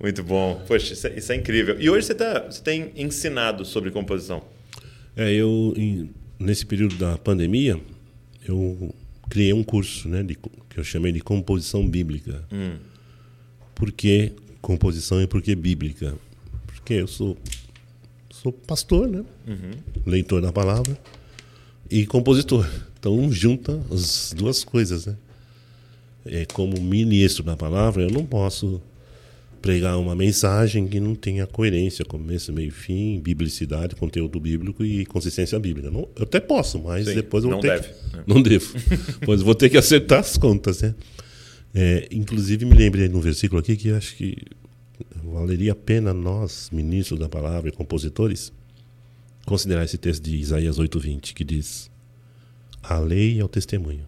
Muito bom. Poxa, isso é, isso é incrível. E hoje você, tá, você tem ensinado sobre composição. É, eu, em- nesse período da pandemia, eu criei um curso, né? De, que eu chamei de composição bíblica. Por que composição e por que bíblica? Porque eu sou, sou pastor, né? Leitor da palavra e compositor. Então junta as duas coisas, né? É, como ministro da palavra, eu não posso pregar uma mensagem que não tenha coerência, começo, meio, fim, biblicidade, conteúdo bíblico e consistência bíblica. Não, eu até posso, mas Sim, depois eu vou não ter deve, que, né? não devo. pois vou ter que acertar as contas, né? É, inclusive me lembrei no versículo aqui que acho que valeria a pena nós, ministros da palavra e compositores, considerar esse texto de Isaías 8:20 que diz: A lei é o testemunho.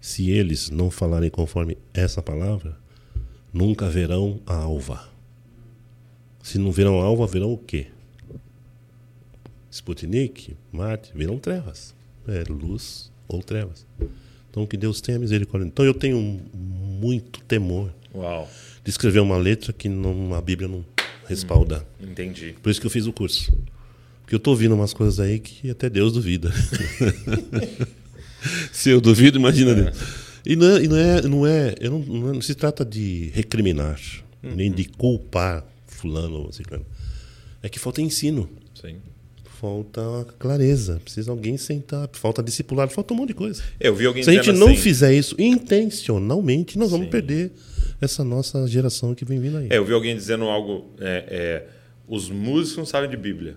Se eles não falarem conforme essa palavra, nunca verão a alva. Se não verão a alva, verão o quê? Sputnik, Marte, viram trevas. É luz ou trevas. Então que Deus tenha misericórdia. Então eu tenho muito temor Uau. De escrever uma letra que não, a Bíblia não respalda. Entendi. Por isso que eu fiz o curso. Porque eu tô ouvindo umas coisas aí que até Deus duvida. Se eu duvido, imagina Deus. E não é, e não é, não é, eu não, não, é- não se trata de recriminar, nem de culpar fulano ou ciclano. É que falta ensino, Sim. falta clareza, precisa alguém sentar, falta discipulado, falta um monte de coisa. Eu vi alguém Se a gente não assim, fizer isso intencionalmente, nós vamos Sim. perder essa nossa geração que vem vindo aí. É, eu vi alguém dizendo algo. é, é, os músicos não sabem de Bíblia.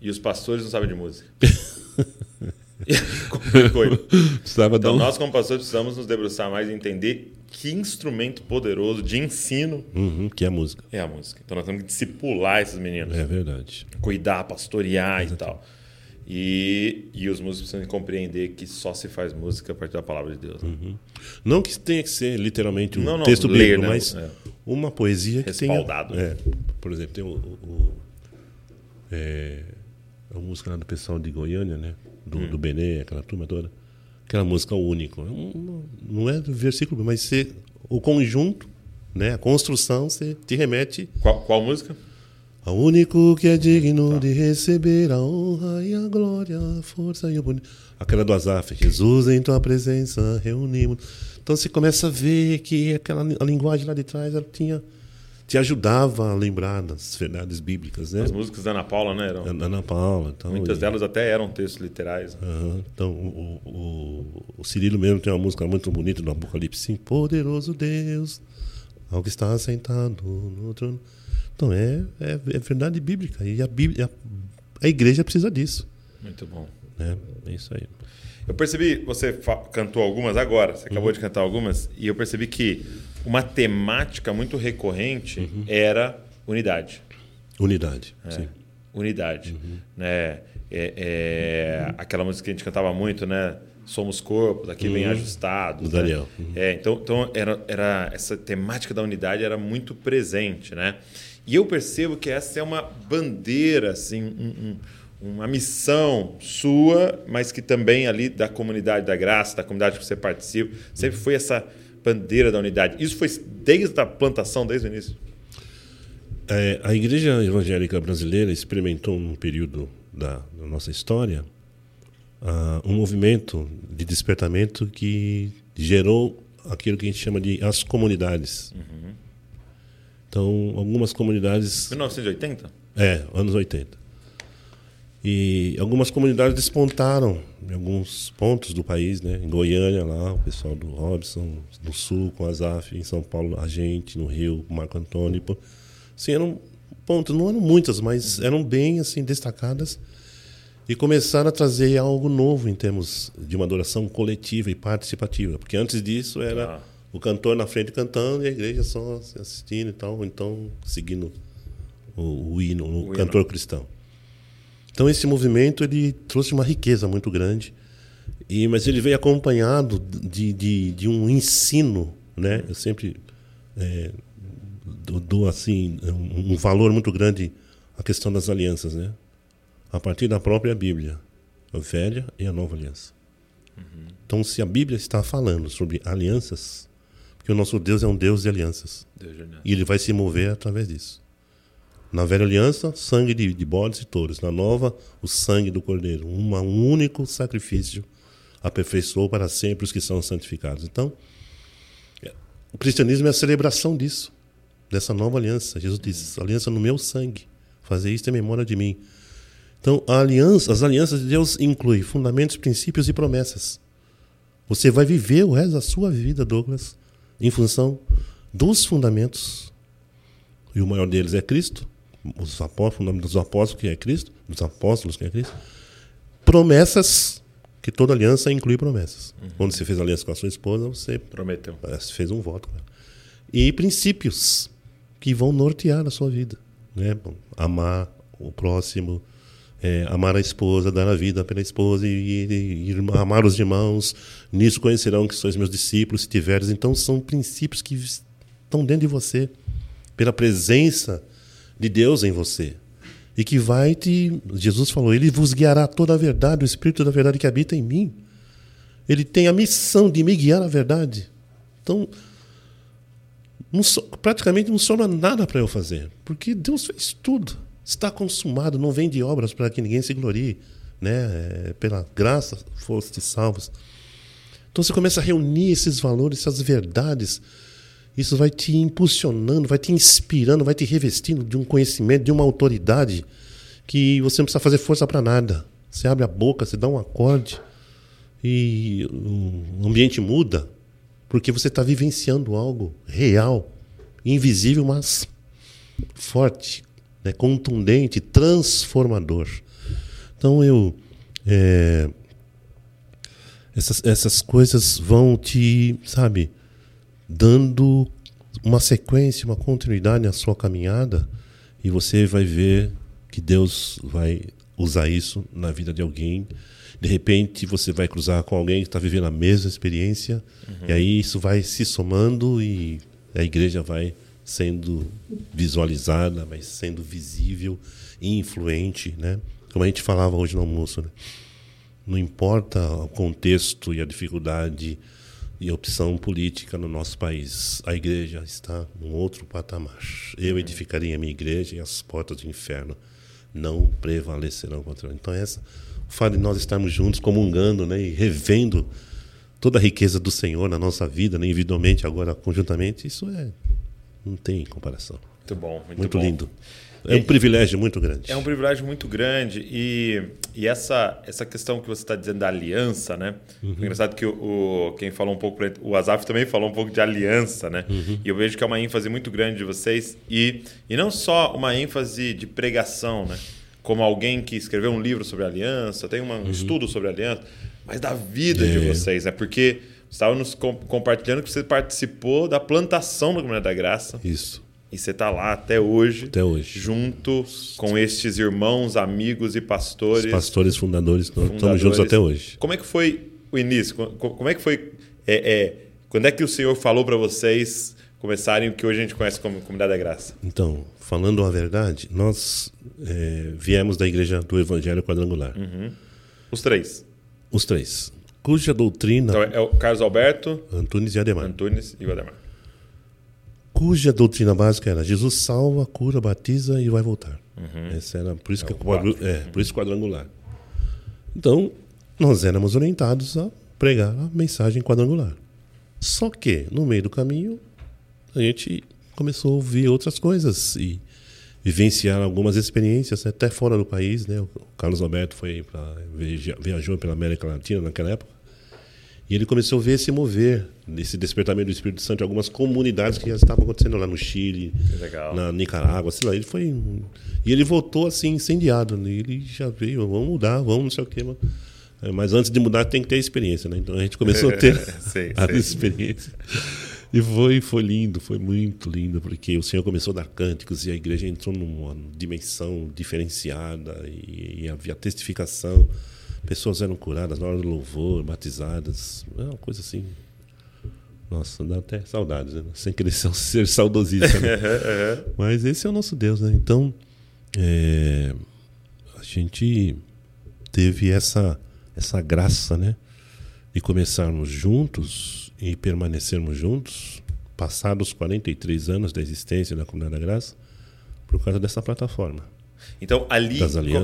E os pastores não sabem de música. Complicou. Precisava Então, um... nós, como pastores, precisamos nos debruçar mais e entender que instrumento poderoso de ensino Uhum, que é a música. é a música. Então, nós temos que discipular esses meninos, É verdade. cuidar, pastorear e tal. E, e os músicos precisam compreender que só se faz música a partir da palavra de Deus. né? Não que tenha que ser literalmente um Não, não, texto bíblico, né? mas É. uma poesia que tenha... Respaldado. É, por exemplo, tem o... o- o- é, a música lá do pessoal de Goiânia, né? Do, Hum. do Benê, aquela turma toda. Aquela música única. Não é do versículo, mas ser o conjunto, né? A construção você te remete Qual, qual música? Ao único que é digno Tá. de receber a honra e a glória, a força e o bonito. Aquela do Azaf, Jesus em tua presença reunimos. Então você começa a ver que aquela a linguagem lá de trás ela tinha te ajudava a lembrar das verdades bíblicas, né? As músicas da Ana Paula, né? Eram, Ana Paula, então. muitas e- delas até eram textos literais. né? Aham. Então, o, o, o Cirilo mesmo tem uma música muito bonita do Apocalipse 5. Poderoso Deus, ao que está sentado no trono. Então, é, é, é verdade bíblica. E a, Bíblia, a, a igreja precisa disso. Muito bom. Né? É isso aí. Eu percebi, você cantou algumas agora, você acabou de cantar algumas, e eu percebi que uma temática muito recorrente era unidade. Unidade. É, Sim. Unidade. Né? É, é, aquela música que a gente cantava muito, né? Somos corpos, aqui bem ajustados. Do né? Daniel. É, então então era, era, essa temática da unidade era muito presente, né? E eu percebo que essa é uma bandeira, assim, um- um- uma missão sua, mas que também ali da comunidade da graça, da comunidade que você participa, sempre foi essa bandeira da unidade. Isso foi desde a plantação, desde o início. É, a igreja evangélica brasileira experimentou num período da, da nossa história ah, um movimento de despertamento que gerou aquilo que a gente chama de as comunidades. Então, algumas comunidades 1980? É, anos 80. E algumas comunidades despontaram em alguns pontos do país, né? Em Goiânia, lá, o pessoal do Robson, no Sul, com a ZAF, em São Paulo, a gente, no Rio, Marco Antônio. Assim, eram pontos, não eram muitas, mas eram bem assim destacadas e começaram a trazer algo novo em termos de uma adoração coletiva e participativa. Porque antes disso era Ah. O cantor na frente cantando e a igreja só assistindo e tal, ou então seguindo o, o hino, o, hino. cantor cristão. Então esse movimento ele trouxe uma riqueza muito grande, e mas ele veio acompanhado de, de, de um ensino, né? Eu sempre é, dou, assim um, um valor muito grande à questão das alianças, né? A partir da própria Bíblia, a velha e a nova aliança. Então se a Bíblia está falando sobre alianças, porque o nosso Deus é um Deus de alianças. Deus de E ele vai se mover através disso. Na velha aliança, sangue de, de bodes e touros. Na nova, o sangue do cordeiro. Uma- um único sacrifício aperfeiçoou para sempre os que são santificados. Então, é, o cristianismo é a celebração disso, dessa nova aliança. Jesus diz: aliança no meu sangue. Fazer isso em memória de mim. Então, aliança, as alianças de Deus incluem fundamentos, princípios e promessas. Você vai viver o resto da sua vida, Douglas, em função dos fundamentos. E o maior deles é Cristo, os apóstolos, o nome dos apóstolos que é Cristo, dos apóstolos que é Cristo. Promessas, que toda aliança inclui promessas. Quando você fez aliança com a sua esposa, você Prometeu. Que fez um voto. com ela. E princípios que vão nortear a sua vida. Né? Amar o próximo, é, amar a esposa, dar a vida pela esposa e, e- e amar os irmãos. Nisso conhecerão que sois meus discípulos, se tiveres. Então, são princípios que estão dentro de você, pela presença de Deus em você. e que vai te. Jesus falou: Ele vos guiará toda a verdade, o Espírito da verdade que habita em mim. Ele tem a missão de me guiar à verdade. Então, não so, praticamente não sobra nada para eu fazer, porque Deus fez tudo. Está consumado, não vem de obras para que ninguém se glorie. Né? É, pela graça foste salvos. Então você começa a reunir esses valores, essas verdades. Isso vai te impulsionando, vai te inspirando, vai te revestindo de um conhecimento, de uma autoridade que você não precisa fazer força para nada. Você abre a boca, você dá um acorde e o ambiente muda porque você está vivenciando algo real, invisível, mas forte, né? contundente, transformador. Então eu é, essas, essas coisas vão te, sabe, dando uma sequência, uma continuidade na sua caminhada e você vai ver que Deus vai usar isso na vida de alguém. De repente você vai cruzar com alguém que está vivendo a mesma experiência uhum. e aí isso vai se somando e a igreja vai sendo visualizada, vai sendo visível e influente, né? Como a gente falava hoje no almoço, né? Não importa o contexto e a dificuldade e a opção política no nosso país, a igreja está num outro patamar. Eu uhum. edificaria a minha igreja e as portas do inferno não prevalecerão contra ela. Então, essa, o fato de nós estarmos juntos, comungando né, e revendo toda a riqueza do Senhor na nossa vida, né, individualmente, agora conjuntamente, isso é não tem comparação. Muito bom, muito, muito bom. lindo. É um privilégio muito grande. É um privilégio muito grande. E, e essa, essa questão que você está dizendo da aliança, né? Uhum. É engraçado que o, o, quem falou um pouco, o Azaf também falou um pouco de aliança, né? Uhum. E eu vejo que é uma ênfase muito grande de vocês. E, e não só uma ênfase de pregação, né? Como alguém que escreveu um livro sobre aliança, tem um uhum. estudo sobre aliança, mas da vida é. de vocês, né? Porque nos compartilhando que você participou da plantação da Comunidade da Graça. Isso. E você está lá até hoje, até hoje, junto com estes irmãos, amigos e pastores. Os pastores fundadores, fundadores. estamos juntos até hoje. Como é que foi o início? Como é que foi? É, é, quando é que o Senhor falou para vocês começarem o que hoje a gente conhece como Comunidade da Graça? Então, falando a verdade, nós é, viemos da Igreja do Evangelho Quadrangular. Uhum. Os três. Os três. Cuja doutrina. Então, é o Carlos Alberto, Antunes e Ademar. Antunes e o Ademar cuja doutrina básica era Jesus salva, cura, batiza e vai voltar. Uhum. Essa era por isso é que é, é, por isso quadrangular. Então nós éramos orientados a pregar a mensagem quadrangular. Só que no meio do caminho a gente começou a ouvir outras coisas e vivenciar algumas experiências até fora do país, né? O Carlos Alberto foi para viajou pela América Latina naquela época e ele começou a ver se mover nesse despertamento do Espírito Santo algumas comunidades que já estavam acontecendo lá no Chile, na Nicarágua, sei lá. Ele foi. E ele voltou assim, incendiado. Né? Ele já veio, vamos mudar, vamos não sei o quê. Mas, é, mas antes de mudar tem que ter experiência, né? Então a gente começou a ter sei, a sei. experiência. E foi, foi lindo, foi muito lindo, porque o Senhor começou a dar cânticos e a igreja entrou numa dimensão diferenciada e, e havia testificação. Pessoas eram curadas na hora do louvor, batizadas. É uma coisa assim. Nossa, dá até saudades, né? Sem querer ser saudosista. Né? Mas esse é o nosso Deus, né? Então, é, a gente teve essa, essa graça, né? De começarmos juntos e permanecermos juntos, passados 43 anos da existência da Comunidade da Graça, por causa dessa plataforma. Então ali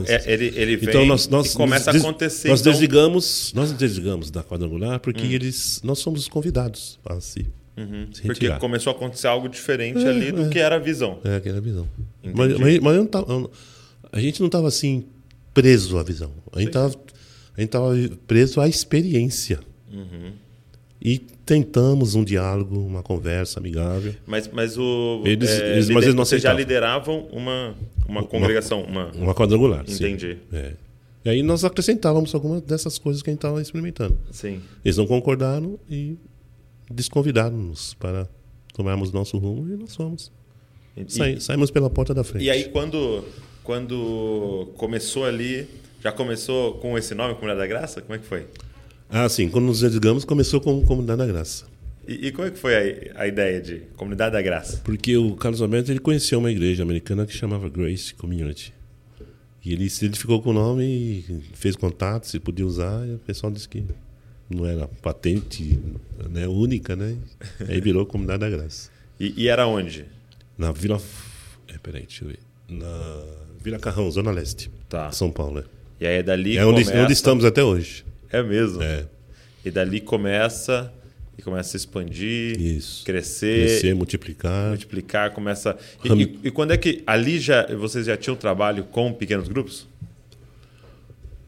é, ele, ele vem então, nós, nós, e começa a acontecer. Nós então... desligamos, nós desligamos da quadrangular porque hum. eles, nós somos convidados a se, uhum. se Porque começou a acontecer algo diferente é, ali do é. que era a visão. É, que era a visão. Mas, mas, mas tava, a gente não estava assim preso à visão. A gente estava preso à experiência. Uhum. E tentamos um diálogo, uma conversa amigável. Mas, mas, o, eles, é, eles, mas eles não vocês já lideravam uma, uma congregação? Uma, uma quadrangular. Entendi. É. E aí nós acrescentávamos algumas dessas coisas que a gente estava experimentando. Sim. Eles não concordaram e desconvidaram-nos para tomarmos nosso rumo e nós fomos. E, saímos pela porta da frente. E aí quando, quando começou ali, já começou com esse nome, Comunidade da Graça? Como é que foi? Ah, sim. Quando nos desligamos, começou com Comunidade da Graça. E, e como é que foi a, a, ideia de Comunidade da Graça? Porque o Carlos Alberto ele conheceu uma igreja americana que chamava Grace Community. E ele se identificou com o nome e fez contato, se podia usar, e o pessoal disse que não era patente né, única, né? Aí virou Comunidade da Graça. E, e era onde? Na Vila. É, peraí, deixa eu ver. Na Vila Carrão, Zona Leste. Tá. São Paulo, né? E aí dali É onde, começa... onde estamos até hoje. É mesmo? É. E dali começa e começa a se expandir, Isso. crescer, Crescer, multiplicar. multiplicar, começa. E, Rami- e- e quando é que ali já vocês já tinham trabalho com pequenos grupos?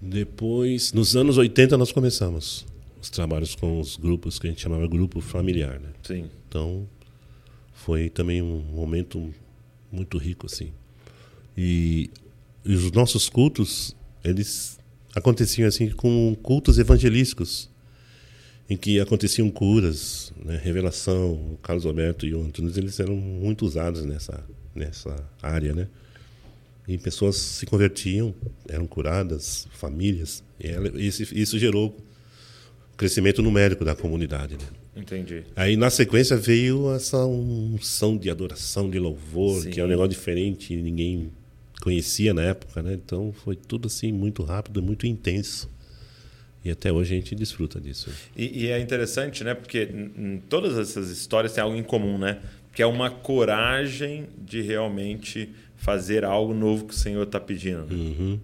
Depois, nos anos 80, nós começamos os trabalhos com os grupos que a gente chamava grupo familiar, né? Sim. Então, foi também um momento muito rico, assim. E, e os nossos cultos, eles aconteciam assim com cultos evangelísticos, em que aconteciam curas, né? revelação. O Carlos Alberto e o eles eram muito usados nessa, nessa área, né? E pessoas se convertiam, eram curadas, famílias. E ela- esse- isso gerou crescimento numérico da comunidade, né? Entendi. Aí na sequência veio essa unção de adoração, de louvor, Sim. que é um negócio diferente, ninguém conhecia na época, né? Então foi tudo assim muito rápido, muito intenso. E até hoje a gente desfruta disso. E, e é interessante, né? Porque todas essas histórias tem algo em comum, né? Que é uma coragem de realmente fazer algo novo que o Senhor está pedindo. né? Uhum.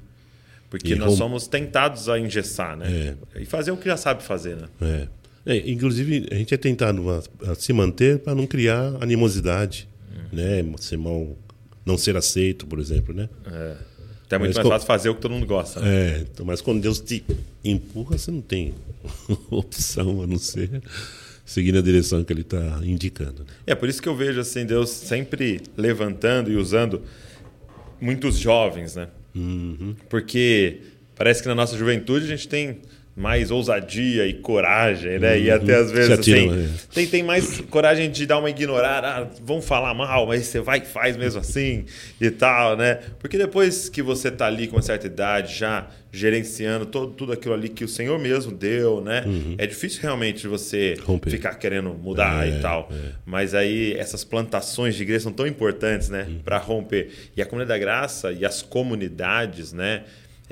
Porque E nós rom- somos tentados a engessar, né? E fazer o que já sabe fazer, né? É. É, inclusive a gente é tentado a, a se manter para não criar animosidade, né? Ser mal, não ser aceito, por exemplo, né? É. Até muito Mas mais fácil fazer o que todo mundo gosta. Né? É, então, mas quando Deus te empurra, você não tem opção a não ser seguir a direção que Ele está indicando. né? É por isso que eu vejo assim Deus sempre levantando e usando muitos jovens, né? Uhum. Porque parece que na nossa juventude a gente tem mais ousadia e coragem, né? E até às vezes Uhum. Atiram, assim, é. tem, tem mais coragem de dar uma ignorada, ah, vão falar mal, mas você vai e faz mesmo assim e tal, né? Porque depois que você tá ali com uma certa idade, já gerenciando todo, tudo aquilo ali que o Senhor mesmo deu, né? É difícil realmente você Uhum. Romper. ficar querendo mudar É, e tal. é. Mas aí essas plantações de igreja são tão importantes, né, Uhum. para romper. E a comunidade da graça e as comunidades, né,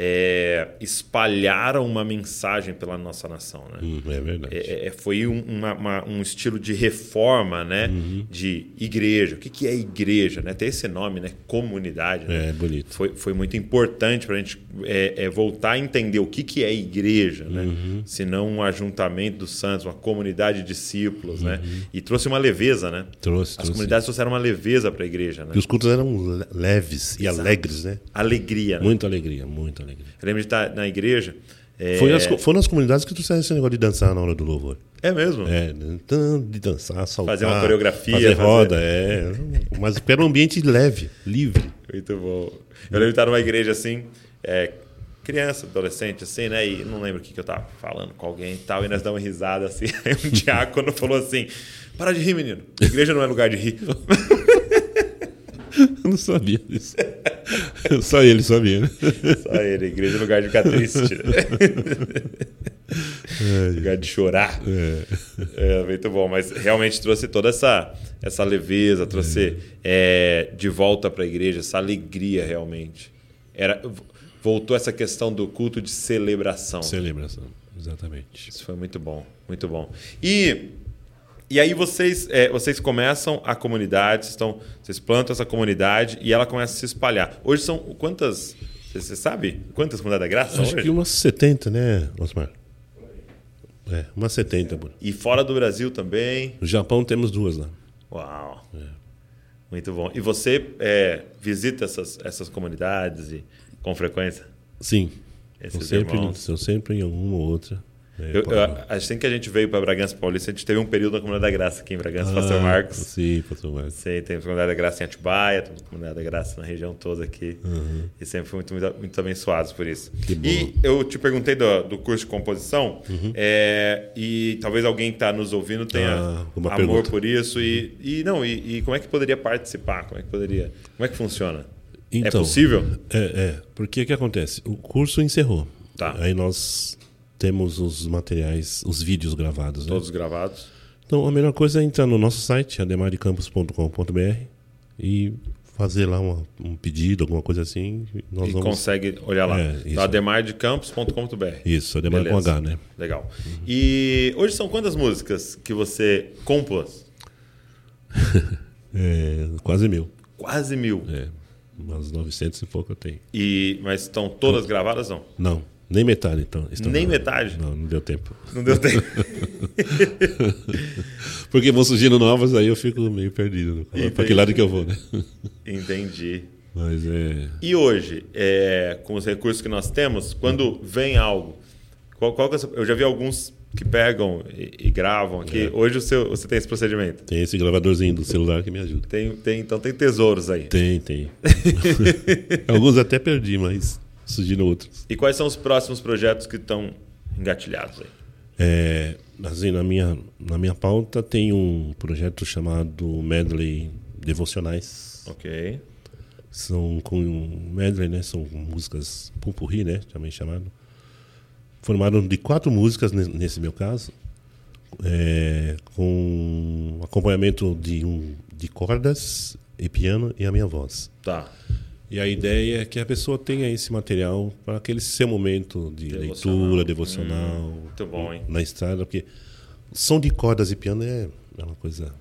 é, espalharam uma mensagem pela nossa nação, né? Hum, é verdade. É, é, foi um, uma- uma- um estilo de reforma, né, Uhum. de igreja. O que, que é igreja, né? Tem esse nome, né, comunidade. né? É, bonito. Foi, foi muito importante para a gente é, é, voltar a entender o que, que é igreja, né? Uhum. Se não um ajuntamento dos santos, uma comunidade de discípulos, né? Uhum. E trouxe uma leveza, né? Trouxe, As trouxe. comunidades trouxeram uma leveza para a igreja, né? E os cultos eram le- leves e Exato. alegres, né? Alegria, né? Muita alegria, muita alegria. Eu lembro de estar na igreja. É, Foi nas, foram nas comunidades que trouxeram esse negócio de dançar na hora do louvor. é mesmo? É, de dançar, saltar. Fazer uma coreografia, Fazer fazer- roda, é. Mas era um ambiente leve, livre. Muito bom. Eu lembro de estar numa igreja assim, é, criança, adolescente, assim, né? E não lembro o que, que eu tava falando com alguém e tal, e nós damos risada assim. Aí um diácono falou assim: para de rir, menino. Igreja não é lugar de rir. Eu não sabia disso. Só ele sabia, né? Só ele, igreja é lugar de ficar triste. lugar de chorar. É, muito bom, mas realmente trouxe toda essa, essa leveza, trouxe é, de volta para a igreja essa alegria realmente. Era, voltou essa questão do culto de celebração. Celebração, exatamente. Isso foi muito bom, muito bom. E, e aí vocês, é, vocês começam a comunidade, vocês, estão, vocês plantam essa comunidade e ela começa a se espalhar. Hoje são quantas? Você, sabe quantas comunidades da graça Acho hoje? que umas 70, né, Osmar? É, umas 70, Bruno. E fora do Brasil também. No Japão temos duas lá. Uau! Muito bom. E você é, visita essas, essas comunidades e, com frequência? Sim. Esses Eu sempre, eu sempre em uma ou outra. É, Eu, eu, assim que a gente veio para Bragança Paulista, a gente teve um período na Comunidade da Graça aqui em Bragança, ah, Pastor Marcos. Sim, Pastor Marcos. Sei, tem a Comunidade da Graça em Atibaia, tem a Comunidade da Graça na região toda aqui. E sempre fui muito, muito, muito abençoados por isso. Que bom. E eu te perguntei do, do curso de composição, é, e talvez alguém que está nos ouvindo tenha Ah, amor pergunta. por isso. E, e não, e, e como é que poderia participar? Como é que poderia. Como é que funciona? é Então, possível? É, é. Porque o que acontece? O curso encerrou. Tá. Aí nós temos os materiais, os vídeos gravados. Né? Todos gravados? Então a melhor coisa é entrar no nosso site, ademaricampus.com.br e fazer lá uma- um pedido, alguma coisa assim. Nós e vamos. consegue olhar lá. É, então, isso. ademardecampos.com.br. Isso, Ademar com. H, né? Legal. E hoje são quantas músicas que você compôs? É, quase mil. Quase mil. É, umas 900 e pouco eu tenho. E, mas estão todas gravadas, não? Não, nem metade então. Nem gravadas. metade? Não, não deu tempo. Não deu tempo. Porque vão surgindo novas, aí eu fico meio perdido. Entendi. Para que lado que eu vou, né? Entendi. Mas é. E hoje, é, com os recursos que nós temos, quando vem algo, qual, qual é eu já vi alguns que pegam e, e gravam aqui. É. Hoje o seu, você tem esse procedimento? Tem esse gravadorzinho do celular que me ajuda. Tem, tem, então tem tesouros aí. Tem, tem. Alguns até perdi, mas surgiram outros. E quais são os próximos projetos que estão engatilhados aí? É, assim, na minha, na minha pauta tem um projeto chamado Medley Devocionais. Ok. São com um medley, né? São músicas pupurri, né? Também chamado. Formaram de quatro músicas ne- nesse meu caso, é, com acompanhamento de um de cordas e piano e a minha voz. Tá. E a ideia é que a pessoa tenha esse material para aquele seu momento de Devocional. leitura, devocional, muito bom, hein? na estrada, porque som de cordas e piano é, é uma coisa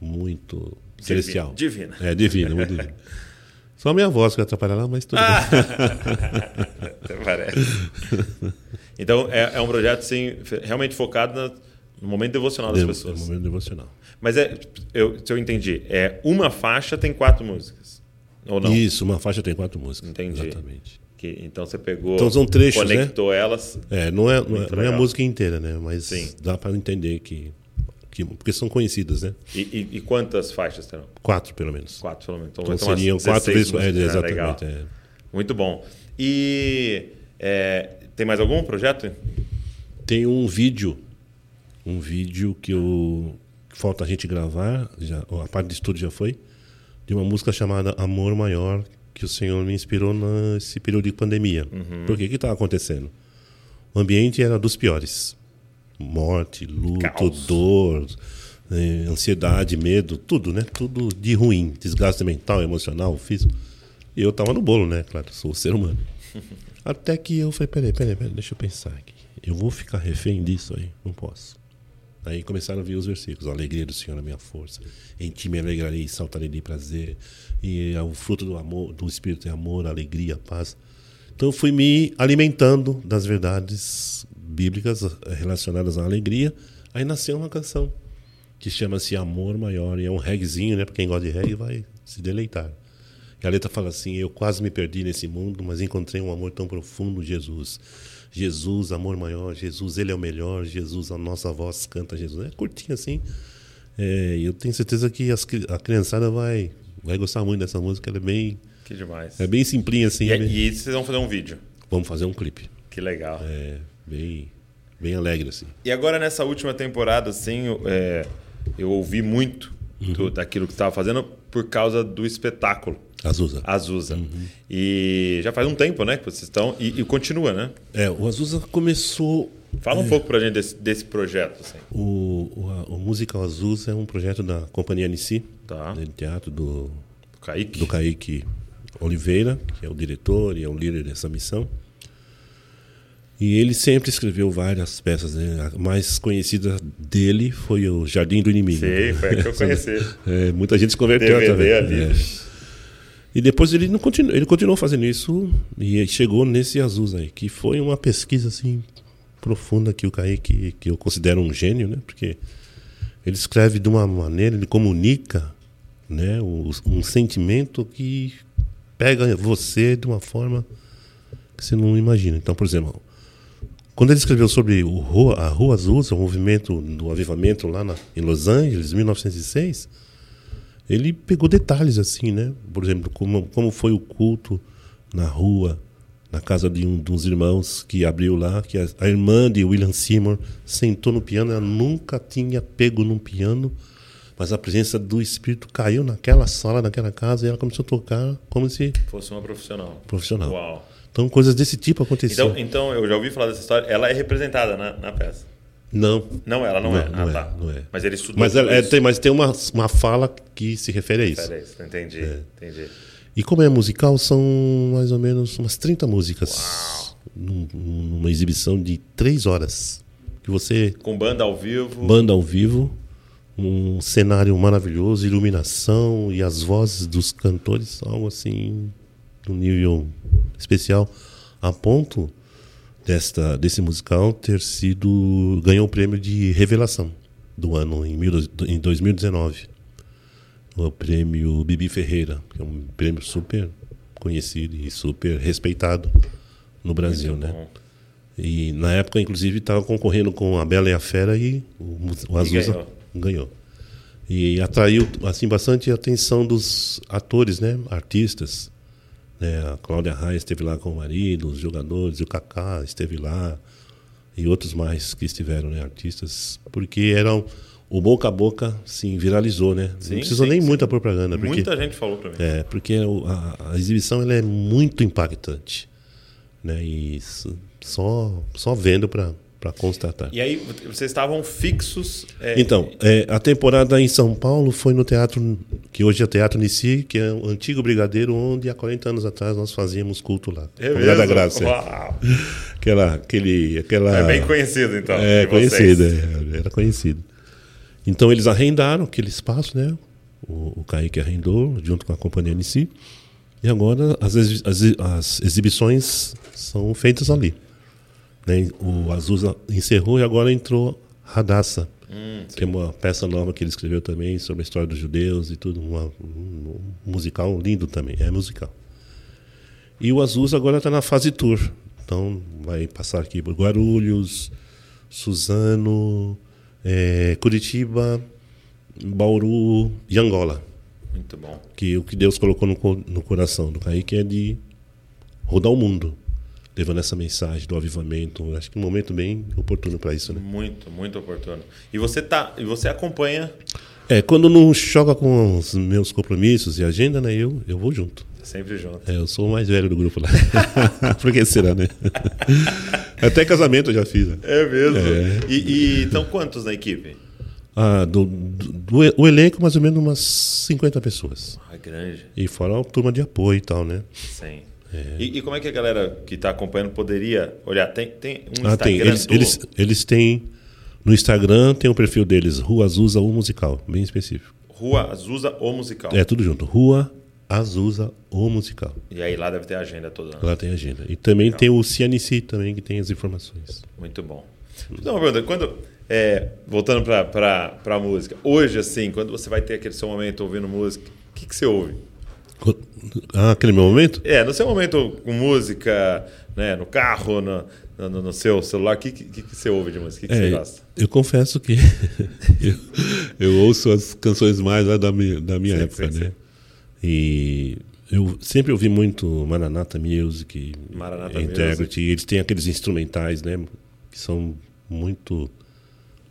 muito celestial. Divina. É, divina, muito divina. Só a minha voz que vai atrapalhar lá, mas tudo Ah! bem. Parece. Então, é, é um projeto sim, fe- realmente focado na- no momento devocional das É um pessoas. momento devocional. Mas é, eu, se eu entendi, é uma faixa tem quatro músicas. Ou não? Isso, uma faixa tem quatro músicas. Entendi. Exatamente. Que, então você pegou, Então são trechos, né? conectou elas. É, não é, não é, não é a música inteira, né? Mas Sim. dá para entender que, que. Porque são conhecidas, né? E, e- e quantas faixas terão? Quatro, pelo menos. Quatro, pelo menos. Então, Então seriam quatro 16 vezes. É, músicas. Ah, exatamente. é. Muito bom. E é, tem mais algum projeto? Tem um vídeo, um vídeo que eu que falta a gente gravar, já, a parte de estúdio já foi, de uma música chamada Amor Maior, que o Senhor me inspirou nesse período de pandemia. Uhum. Por que que estava acontecendo? O ambiente era dos piores. Morte, luto, Caos. dor, eh, ansiedade, medo, tudo, né? Tudo de ruim, desgaste mental, emocional, físico. E eu tava no bolo, né? Claro, sou ser humano. Até que eu falei, peraí, peraí, peraí, deixa eu pensar aqui. Eu vou ficar refém disso aí? Não posso. Aí começaram a vir os versículos. A alegria do Senhor é minha força. Em ti me alegrarei e saltarei de prazer. E é o fruto do amor, do Espírito é amor, alegria, paz. Então eu fui me alimentando das verdades bíblicas eh, relacionadas à alegria. Aí nasceu uma canção que chama-se Amor Maior. E é um reggaezinho, né? Pra quem gosta de reggae vai se deleitar. E a letra fala assim: Eu quase me perdi nesse mundo, mas encontrei um amor tão profundo, Jesus. Jesus, amor maior, Jesus, Ele é o melhor, Jesus, a nossa voz canta Jesus. É curtinho assim. É, eu tenho certeza que as a criançada vai, vai gostar muito dessa música. Ela é bem, Que demais. é bem simplinha assim. E, é bem- e vocês vão fazer um vídeo. Vamos fazer um clipe. Que legal. É, bem, bem alegre assim. E agora nessa última temporada, assim, eu, é, eu ouvi muito Uhum. do- daquilo que você estava fazendo por causa do espetáculo Azusa. Azusa. Uhum. E já faz um tempo, né, que vocês estão e, e continua, né? É, o Azusa começou Fala um pouco pra gente desse, desse projeto, assim. O, o, a- o Musical Azusa é um projeto da Companhia Anici, Tá. de teatro do, O Kaique. do Kaique Oliveira, que é o diretor e é o líder dessa missão. E ele sempre escreveu várias peças. Né? A mais conhecida dele foi o Jardim do Inimigo. Sei, foi a que eu conheci. É, muita gente se converteu DVD também. ali. É. E depois ele, não continuou, ele continuou fazendo isso e chegou nesse Azusa aí, que foi uma pesquisa assim profunda que o Kaique, que eu considero um gênio, né? Porque ele escreve de uma maneira, ele comunica né? o- um sentimento que pega você de uma forma que você não imagina. Então, por exemplo, quando ele escreveu sobre o a Rua Azusa, o movimento do avivamento lá na, em Los Angeles, 1906, ele pegou detalhes assim, né? Por exemplo, como, como foi o culto na rua, na casa de um dos irmãos que abriu lá, que a, a irmã de William Seymour sentou no piano, ela nunca tinha pego num piano, mas a presença do Espírito caiu naquela sala, naquela casa, e ela começou a tocar como se Fosse uma profissional. profissional. Uau. Então, coisas desse tipo aconteciam. Então, então, eu já ouvi falar dessa história. Ela é representada na, na peça. Não. Não, ela não, Não é. é, Ah, não é, tá. não é. Mas ele estudou Mas, ela- é, isso. tem, mas tem uma, uma fala que se refere a isso. Pera aí, entendi, É. entendi. E como é musical, são mais ou menos umas 30 músicas num- numa exibição de três horas. Que você, Com banda ao vivo. banda ao vivo, um cenário maravilhoso, iluminação e as vozes dos cantores, algo assim, de um nível especial, a ponto desta, desse musical ter sido. ganhou o prêmio de revelação do ano, em, mil, em 2019 o prêmio Bibi Ferreira, que é um prêmio super conhecido e super respeitado no Brasil, né? bom. E na época, inclusive, estava concorrendo com a Bela e a Fera e o, o Azusa ganhou. ganhou. E atraiu assim bastante a atenção dos atores, né? Artistas. Né? A Cláudia Raia esteve lá com o marido, os jogadores, o Kaká esteve lá e outros mais que estiveram, né? Artistas, porque eram o boca a boca, sim, viralizou, né? Sim, Não precisou sim, nem sim. muita propaganda, porque Muita gente falou pra mim. é, porque a, a exibição ela é muito impactante, né? E só só vendo para para constatar. E aí, vocês estavam fixos. é, Então, é, a temporada em São Paulo foi no teatro, que hoje é Teatro Nici, que é o antigo brigadeiro, onde há 40 anos atrás nós fazíamos culto lá. É Comunidade da mesmo? Graça. é. Uau. Aquela, aquele, aquela, É bem conhecido, então. É, conhecido, é, era conhecido. Então eles arrendaram aquele espaço, né? O, o Kaique arrendou, junto com a companhia Nici. E agora as, as, as exibições são feitas ali. Né? O Azusa encerrou e agora entrou Radassa, Hum, que é uma peça nova que ele escreveu também sobre a história dos judeus e tudo. uma- um, musical lindo também, é musical. E o Azusa agora está na fase tour. Então vai passar aqui por Guarulhos, Suzano, eh, Curitiba, Bauru e Angola. Muito bom. Que o que Deus colocou no, no coração do Kaique é de rodar o mundo, levando essa mensagem do avivamento. Acho que um momento bem oportuno para isso, né? Muito, muito oportuno. E você tá. E você acompanha É, quando não choca com os meus compromissos e agenda, né? Eu, eu vou junto. sempre junto. É, eu sou o mais velho do grupo lá. Por que será, né? Até casamento eu já fiz. né? É mesmo. É. E, e- então quantos na equipe? Ah, do, do, do o elenco, mais ou menos umas 50 pessoas. Ah, grande. E fora a turma de apoio e tal, né? Sim. E, e como é que a galera que está acompanhando poderia olhar? Tem, tem um Ah, Instagram tem. Eles, do- eles, eles têm. No Instagram tem o perfil deles, Rua Azusa o Musical, bem específico. Rua Azusa ou Musical. É tudo junto. Rua Azusa o Musical. E aí lá deve ter a agenda toda. né? Lá tem agenda. E também tem o CNC também, que tem as informações. Muito bom. Então, uma pergunta, quando, é, voltando para a música, hoje, assim, quando você vai ter aquele seu momento ouvindo música, o que, que você ouve? Ah, aquele meu momento? É, no seu momento com música, né, no carro, no, no, no seu celular, o que, que, que você ouve de música? O que, que você É, gosta? eu confesso que eu, eu ouço as canções mais lá da minha, da minha Sim, época, sim, né? E eu sempre ouvi muito Maranata Music, Maranata Integrity. Eles têm aqueles instrumentais, né? Que são muito,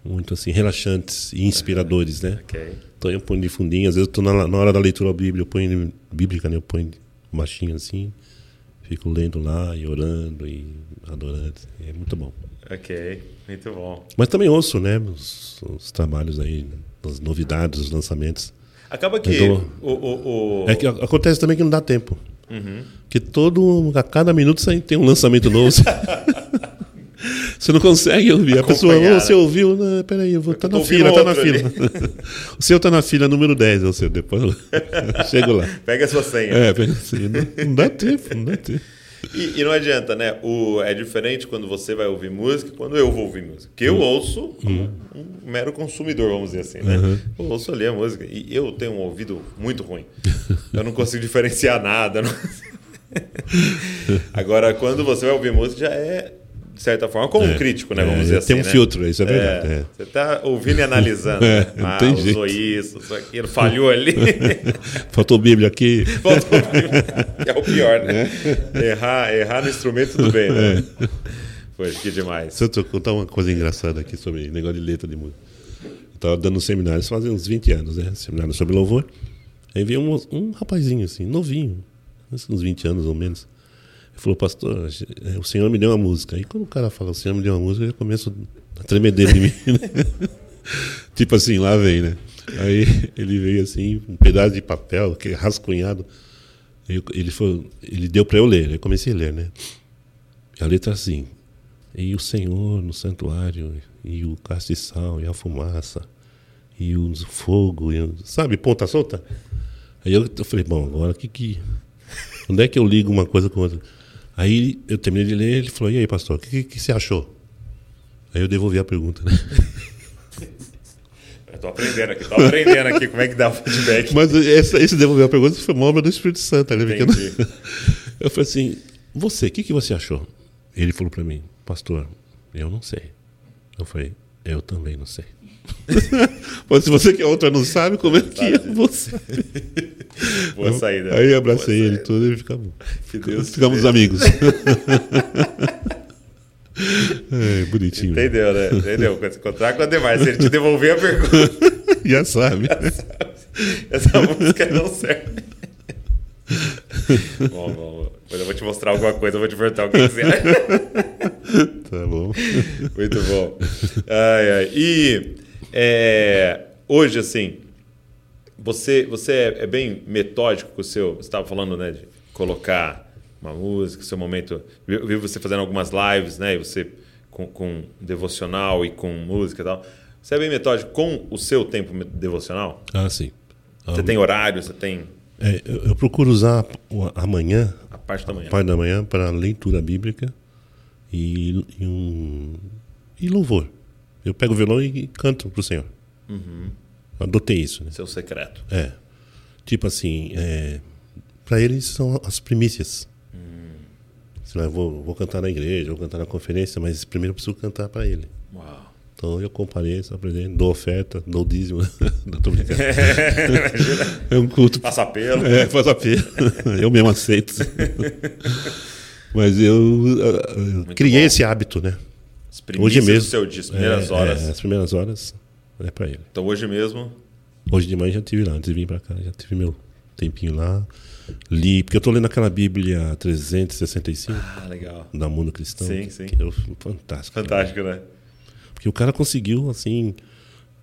muito assim, relaxantes e inspiradores, né? Ok. Então eu ponho de fundinho, às vezes eu tô na, na hora da leitura bíblica, eu ponho bíblica, né? Eu ponho baixinho assim, fico lendo lá e orando e adorando. É muito bom. Ok, muito bom. Mas também ouço, né? Os, os trabalhos aí, as novidades, os lançamentos. Acaba que o, o, o- É que acontece também que não dá tempo. Uhum. Porque todo, a cada minuto tem um lançamento novo. Você não consegue ouvir. A pessoa, "Ô, você né? ouviu? Não, peraí, eu vou estar tô na fila, tá na fila. o seu tá na fila número 10, o seu, depois eu chego lá. Pega a sua senha. É, pega assim, não, não dá tempo, não dá tempo. E, e não adianta, né? O, é diferente quando você vai ouvir música e quando eu vou ouvir música. Porque eu Hum. ouço como um mero consumidor, vamos dizer assim, né? Uhum. Eu ouço ali a música. E eu tenho um ouvido muito ruim. Eu não consigo diferenciar nada. não Agora, quando você vai ouvir música, já é, de certa forma, como um É. crítico, né? É, Vamos dizer assim. tem um né? filtro, isso é verdade, é. Você está ouvindo e analisando. É, né? não ah, tem usou jeito. isso, usou aquilo, falhou ali. Faltou Bíblia aqui. Faltou que é o pior, né? Errar, errar no instrumento, tudo bem, né? Foi, que demais. Se eu te contar uma coisa engraçada aqui sobre negócio de letra de música. Eu estava dando um seminário, isso fazia uns 20 anos, né? Seminário sobre louvor. Aí veio um, um rapazinho assim, novinho, uns 20 anos ou menos. Falou, pastor, o senhor me deu uma música. Aí quando o cara fala, o senhor me deu uma música, eu começo a tremer dele de mim. Né? tipo assim, lá vem, né? Aí ele veio assim, um pedaço de papel, que é rascunhado. Eu, ele, foi, ele deu para eu ler, eu comecei a ler, né? A letra assim, e o Senhor no santuário, e o castiçal, e a fumaça, e o fogo, e sabe, ponta solta? Aí eu, eu falei, bom, agora que que. Onde é que eu ligo uma coisa com outra? Aí eu terminei de ler, ele falou, e aí, pastor, o que, que, você achou? Aí eu devolvi a pergunta, né? Eu tô aprendendo aqui, tô aprendendo aqui como é que dá o feedback. Mas essa, esse devolver a pergunta foi uma obra do Espírito Santo, né? Entendi. Eu falei assim, você, o que, que você achou? Ele falou para mim, pastor, eu não sei. Eu falei, eu também não sei. Mas se você que é outra não sabe, como é que é você? Boa saída. Aí abracei ele tudo e ficamos, Deus ficamos amigos. é, bonitinho. Entendeu, né? Entendeu? Quando você encontrar com o Ademar, se ele te devolver a pergunta. Já sabe. Essa música não serve. bom, bom. Depois eu vou te mostrar alguma coisa, eu vou te perguntar o que você acha. Tá bom. Muito bom. Ai, ai. E é, hoje, assim, você, você é, é, bem metódico com o seu. Você estava falando, né, de colocar uma música, seu momento. Vi, vi você fazendo algumas lives, né? E você com, com devocional e com música e tal. Você é bem metódico com o seu tempo devocional? Ah, sim. Você ah, tem horário, você tem. É, eu, eu, procuro usar amanhã, a parte da manhã, a parte da manhã para leitura bíblica e, e, um, e louvor. Eu pego o violão e canto pro Senhor. Uhum. Adotei isso. Né? Seu secreto. É. Tipo assim, é, para eles são as primícias. Hum. Lá, eu vou, vou cantar na igreja, vou cantar na conferência, mas primeiro eu preciso cantar para ele. Uau. Então eu compareço, apresento, dou oferta, dou dízimo. Não tô brincando. é um culto. Passa apelo. É, passa eu mesmo aceito. Mas eu, eu criei bom. esse hábito, né? Hoje mesmo. do seu disco, primeiras é, horas. É, as primeiras horas é para ele. Então hoje mesmo. Hoje de manhã já tive lá, antes de vir para cá, já tive meu tempinho lá. Li, porque eu estou lendo aquela Bíblia 365 ah, legal. da Mundo Cristão. Sim, que, sim. Que é fantástico. Fantástico, né? Porque o cara conseguiu, assim,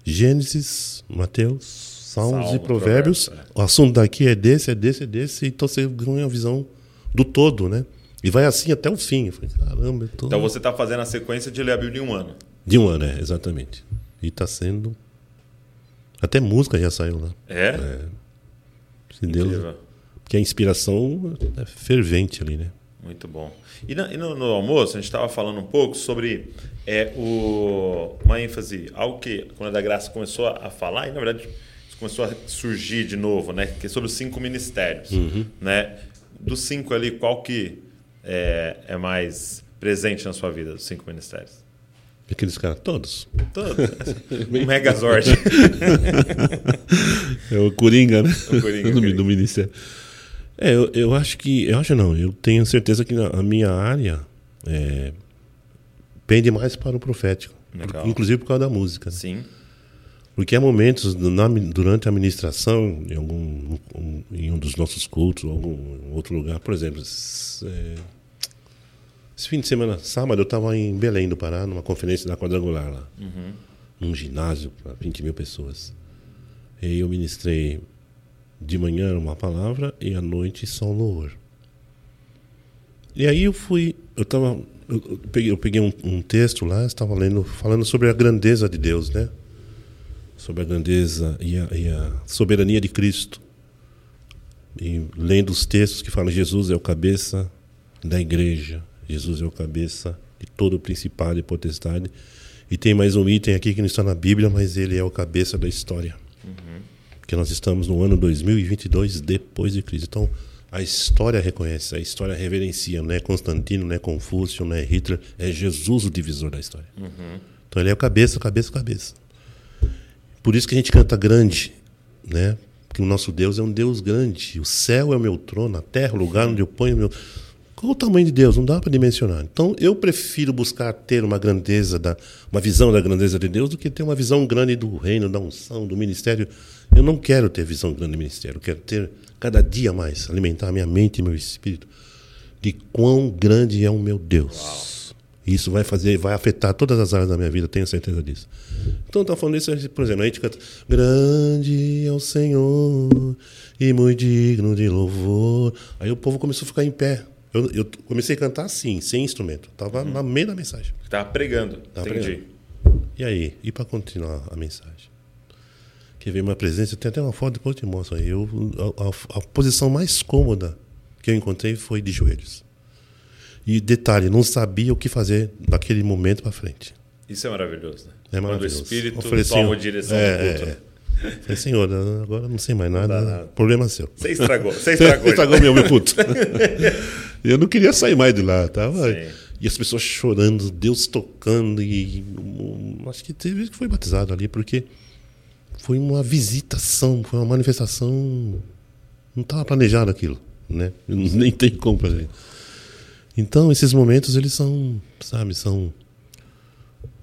Gênesis, Mateus, Salmos Salmo, e Provérbios. É. O assunto daqui é desse, é desse, é desse. Então você ganha a visão do todo, né? E vai assim até o fim. Eu falei, caramba, eu tô... Então você está fazendo a sequência de ler a Bíblia em um ano. De um ano, é, exatamente. E está sendo. Até música já saiu lá. É? é. Se Deus. Porque a inspiração é fervente ali, né? Muito bom. E, na, e no, no, almoço, a gente estava falando um pouco sobre é, o, uma ênfase, algo que quando a da Graça começou a, a falar, e na verdade começou a surgir de novo, né? Que é sobre os cinco ministérios. Uhum. Né? Dos cinco ali, qual que é, é mais presente na sua vida, dos cinco ministérios? Aqueles caras, todos. Todos. o Megazord. é o Coringa, né? O Coringa. do, do Ministério. É, eu, eu acho que. Eu acho não, eu tenho certeza que a minha área é, pende mais para o profético. Inclusive por causa da música. Né? Sim. Porque há momentos na, durante a administração, em, algum, um, em um dos nossos cultos, ou algum outro lugar, por exemplo, é, esse fim de semana, sábado, eu estava em Belém do Pará, numa conferência da Quadrangular lá. Uhum. Num ginásio para 20 mil pessoas. E eu ministrei de manhã uma palavra e à noite só um louvor. E aí eu fui, eu estava, eu peguei, eu peguei um, um texto lá, estava lendo, falando sobre a grandeza de Deus, né? Sobre a grandeza e a, e a soberania de Cristo. E lendo os textos que falam Jesus é o cabeça da igreja, Jesus é o cabeça de todo o principado e potestade. E tem mais um item aqui que não está na Bíblia, mas ele é o cabeça da história. Uhum. Que nós estamos no ano 2022 depois de Cristo. Então, a história reconhece, a história reverencia. Não é Constantino, não é Confúcio, não é Hitler. É Jesus o divisor da história. Uhum. Então, ele é o cabeça, cabeça, cabeça. Por isso que a gente canta grande, né? Porque o nosso Deus é um Deus grande. O céu é o meu trono, a terra é o lugar onde eu ponho meu qual o tamanho de Deus? Não dá para dimensionar. Então, eu prefiro buscar ter uma grandeza, da, uma visão da grandeza de Deus, do que ter uma visão grande do reino, da unção, do ministério. Eu não quero ter visão grande do ministério. Eu quero ter cada dia mais, alimentar minha mente e meu espírito de quão grande é o meu Deus. Isso vai fazer, vai afetar todas as áreas da minha vida, tenho certeza disso. Então, tá falando isso, por exemplo, a gente canta: Grande é o Senhor e muito digno de louvor. Aí o povo começou a ficar em pé. Eu, eu comecei a cantar assim, sem instrumento. Tava no meio da mensagem. Tava pregando. Tava Entendi. pregando. E aí? E para continuar a mensagem? Que veio uma presença, tem até uma foto, depois eu te mostro aí. Eu, a, a- a posição mais cômoda que eu encontrei foi de joelhos. E detalhe, não sabia o que fazer daquele momento para frente. Isso é maravilhoso, né? É maravilhoso. Quando o Espírito Ofereci toma a direção é, do culto. é, né? Falei, senhor, agora não sei mais nada. nada. Problema seu. Você estragou. Você Você estragou. estragou meu, meu culto. eu não queria sair mais de lá. Tava, Sim. e as pessoas chorando, Deus tocando. E um, acho que teve que foi batizado ali, porque foi uma visitação, foi uma manifestação. Não estava planejado aquilo. Né? Nem tem como fazer. Então, esses momentos, eles são, sabe, são,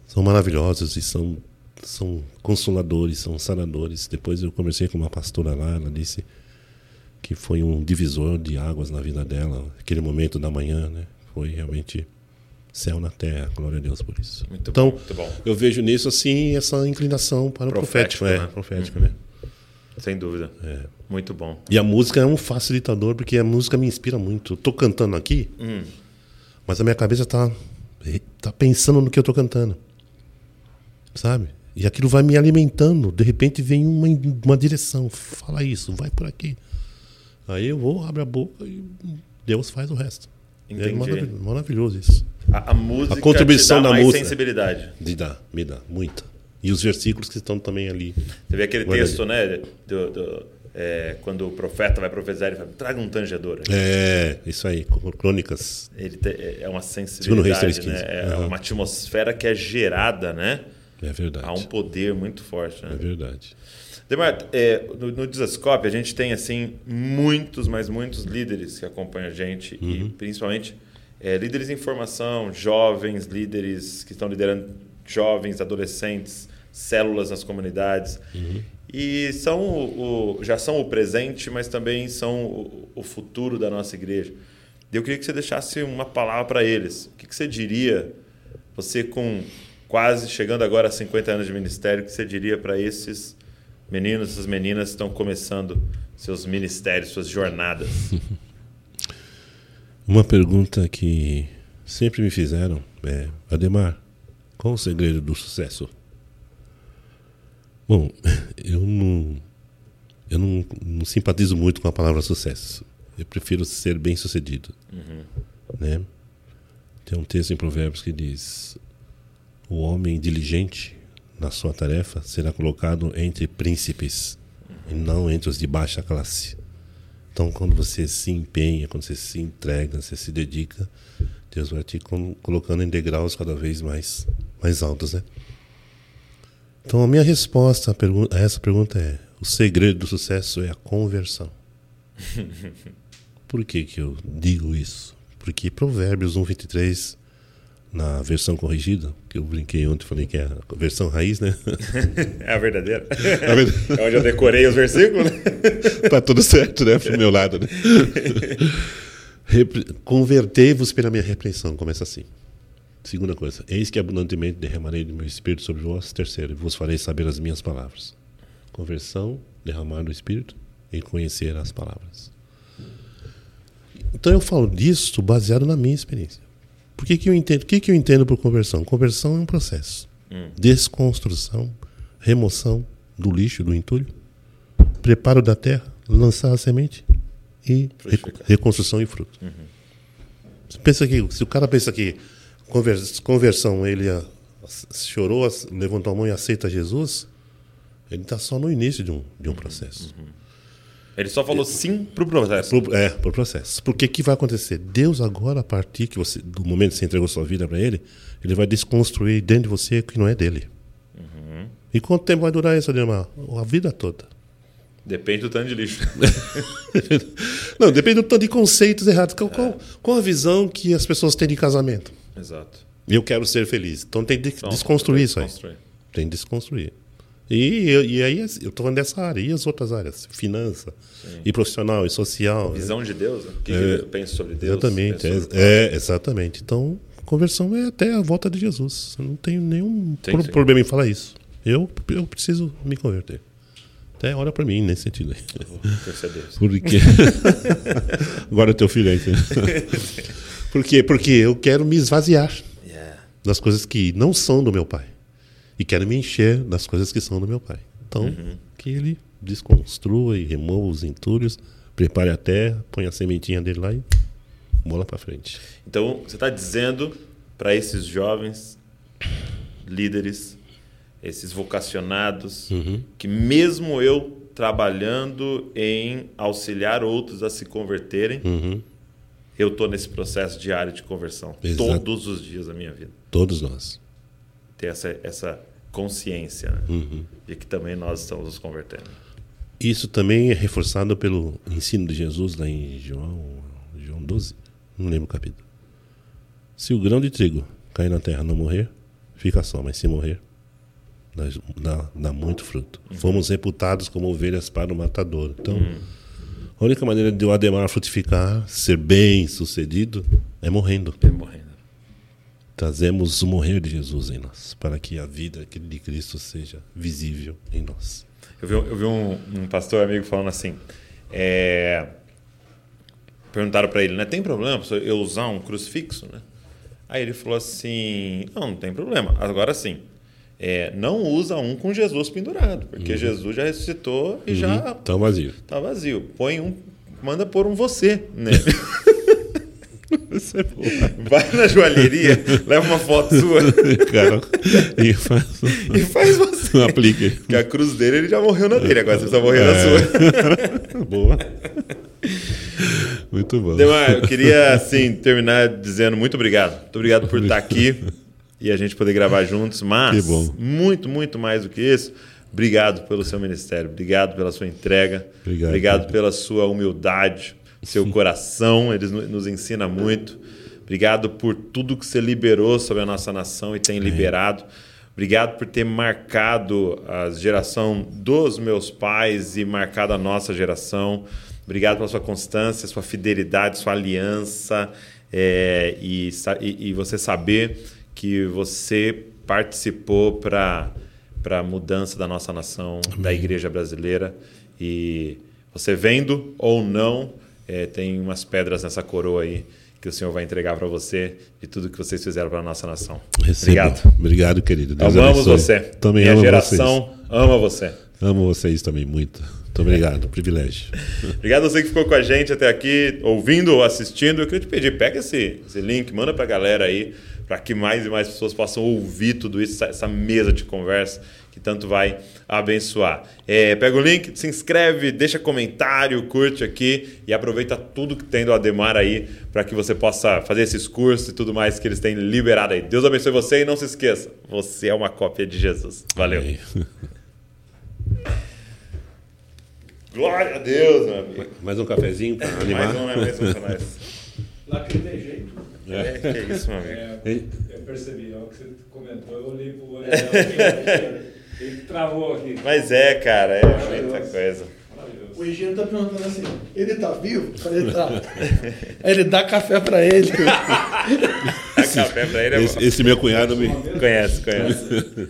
são maravilhosos e são, são consoladores, são saradores. Depois eu conversei com uma pastora lá, ela disse que foi um divisor de águas na vida dela. Aquele momento da manhã, né? Foi realmente céu na terra. Glória a Deus por isso. Muito então, bom, muito bom. eu vejo nisso, assim, essa inclinação para o Profético, profético. É, né? profético, né? Sem dúvida. Muito bom. E a música é um facilitador, porque a música me inspira muito. Tô cantando aqui, mas a minha cabeça tá, tá pensando no que eu tô cantando. Sabe? E aquilo vai me alimentando. De repente vem uma, uma direção. Fala isso, vai por aqui. Aí eu vou, abro a boca e Deus faz o resto. Entendi. É maravilhoso, maravilhoso isso. A, a música A contribuição te dá da mais música. sensibilidade. Me dá, me dá, muita. E os versículos que estão também ali. Você vê aquele Guarda texto, né? Do, do- é, quando o profeta vai profetizar, ele fala, traga um tangedor. É, isso aí, crônicas. Ele te- é uma Segundo Reis sensibilidade, 3,15. né? É Aham. uma atmosfera que é gerada, né? É verdade. Há um poder muito forte, É né? verdade. Demar, é, no, no Desascope a gente tem assim muitos, mas muitos líderes que acompanham a gente e principalmente é, líderes em formação, jovens líderes que estão liderando jovens, adolescentes, células nas comunidades e são o, o- já são o presente, mas também são o, o futuro da nossa igreja. Eu queria que você deixasse uma palavra para eles. O que, que você diria, você com quase chegando agora a 50 anos de ministério, o que você diria para esses meninos, essas meninas que estão começando seus ministérios, suas jornadas? Uma pergunta que sempre me fizeram é: Ademar, qual o segredo do sucesso? Bom, eu não, eu não, não simpatizo muito com a palavra sucesso. Eu prefiro ser bem sucedido. Né? Tem um texto em Provérbios que diz: O homem diligente na sua tarefa será colocado entre príncipes e não entre os de baixa classe. Então, quando você se empenha, quando você se entrega, você se dedica, Deus vai te colo- colocando em degraus cada vez mais, mais altos, né? Então, a minha resposta a, essa pergunta é: o segredo do sucesso é a conversão. Por que, que eu digo isso? Porque Provérbios 1, 23, na versão corrigida, que eu brinquei ontem, falei que é a versão raiz, né? É a verdadeira? A ver- É onde eu decorei os versículos? né? tá tudo certo, né? Pro meu lado, né? Repre- Convertei-vos pela minha repreensão. Começa assim. Segunda coisa. Eis que abundantemente derramarei do meu espírito sobre vós. Terceiro, vos farei saber as minhas palavras. Conversão, derramar do espírito e conhecer as palavras. Então eu falo disso baseado na minha experiência. Por que, que eu entendo? O que, que eu entendo por conversão? Conversão é um processo. Desconstrução, remoção do lixo, do entulho, preparo da terra, lançar a semente e reconstrução e fruto. Você pensa que se o cara pensa que conversão ele chorou, levantou a mão e aceita Jesus, ele está só no início de um, de um processo. Ele só falou sim pro processo. Pro- é, por processo. Porque o que vai acontecer? Deus agora, a partir que você, do momento que você entregou sua vida para Ele, Ele vai desconstruir dentro de você o que não é dele. E quanto tempo vai durar isso, Ademar? A vida toda. Depende do tanto de lixo. Não, depende do tanto de conceitos errados. Qual, qual, qual a visão que as pessoas têm de casamento? Exato. Eu quero ser feliz. Então tem que Então, desconstruir isso aí. Tem que desconstruir. E, e aí, assim, eu tô falando dessa área. E as outras áreas? Finança, e profissional, e social. né? Visão de Deus, né? o que, É, que eu penso sobre Deus? Exatamente, é, sobre- é, exatamente. Então, conversão é até a volta de Jesus. Eu não tenho nenhum Sim, pro- sim. problema em falar isso. Eu, eu preciso me converter. Até olha pra mim nesse sentido aí. Perceber. Porque. Agora é teu filho aí. Por quê? Porque eu quero me esvaziar Yeah. das coisas que não são do meu pai. E quero me encher das coisas que são do meu pai. Então, Uhum. que ele desconstrua e remova os entulhos, prepare a terra, põe a sementinha dele lá e bola pra frente. Então, você está dizendo para esses jovens líderes, esses vocacionados, Uhum. que mesmo eu trabalhando em auxiliar outros a se converterem, Uhum. Eu estou nesse processo diário de conversão. Exato. Todos os dias da minha vida. Todos nós. Ter essa, essa consciência né? Uhum. de que também nós estamos nos convertendo. Isso também é reforçado pelo ensino de Jesus lá em João, João 12, não lembro o capítulo. Se o grão de trigo cair na terra não morrer, fica só, mas se morrer, dá, dá- dá muito fruto. Fomos reputados como ovelhas para o matador. Então, a única maneira de o Ademar frutificar, ser bem sucedido, é morrendo. É morrendo. Trazemos o morrer de Jesus em nós, para que a vida de Cristo seja visível em nós. Eu vi, eu vi um, um pastor amigo falando assim. é, perguntaram para ele, né? Tem problema eu usar um crucifixo, né? Aí ele falou assim: não, não tem problema. Agora sim, é, não usa um com Jesus pendurado, porque Jesus já ressuscitou e já Então, vazio. tá vazio. Põe um, manda pôr um você nele. É. Vai na joalheria, leva uma foto sua Cara, e faz e faz você. um aplique. Porque a cruz dele ele já morreu na dele, agora você precisa morrer na sua. Boa. Muito bom. Demar, eu queria assim terminar dizendo muito obrigado. Muito obrigado por estar aqui e a gente poder gravar juntos, mas muito, muito mais do que isso, obrigado pelo seu ministério, obrigado pela sua entrega, Obrigado, Pedro. pela sua humildade, seu coração, eles no- nos ensina muito. Obrigado por tudo que você liberou sobre a nossa nação e tem liberado. Obrigado por ter marcado a geração dos meus pais e marcado a nossa geração. Obrigado pela sua constância, sua fidelidade, sua aliança é, e, e- e você saber que você participou para para a mudança da nossa nação, da igreja brasileira. E você vendo ou não, é, tem umas pedras nessa coroa aí que o Senhor vai entregar para você de tudo que vocês fizeram para a nossa nação. Receba. Obrigado. Obrigado, querido. Deus Amamos abençoe. você. Também Minha amo geração ama você. Amo vocês também muito. Muito obrigado. Privilégio. Obrigado a você que ficou com a gente até aqui, ouvindo ou assistindo. Eu queria te pedir, pega esse, esse link, manda pra galera aí, para que mais e mais pessoas possam ouvir tudo isso, essa, mesa de conversa que tanto vai abençoar. É, pega o link, se inscreve, deixa comentário, curte aqui e aproveita tudo que tem do Ademar aí para que você possa fazer esses cursos e tudo mais que eles têm liberado aí. Deus abençoe você e não se esqueça, você é uma cópia de Jesus. Valeu. Amém. Glória a Deus, meu amigo. Mais um cafezinho para animar. Mais um, mais um pra nós. Lá que tem jeito. É, que isso, meu amigo. É, eu percebi, ó, que você comentou, eu olhei pro olho dela, ele travou aqui. Mas é, cara, é muita coisa. O engenheiro tá perguntando assim: ele tá vivo? Falei, tá. Ele dá café pra ele. Dá café pra ele, é Esse, bom. esse meu cunhado me, Conhece, conhece.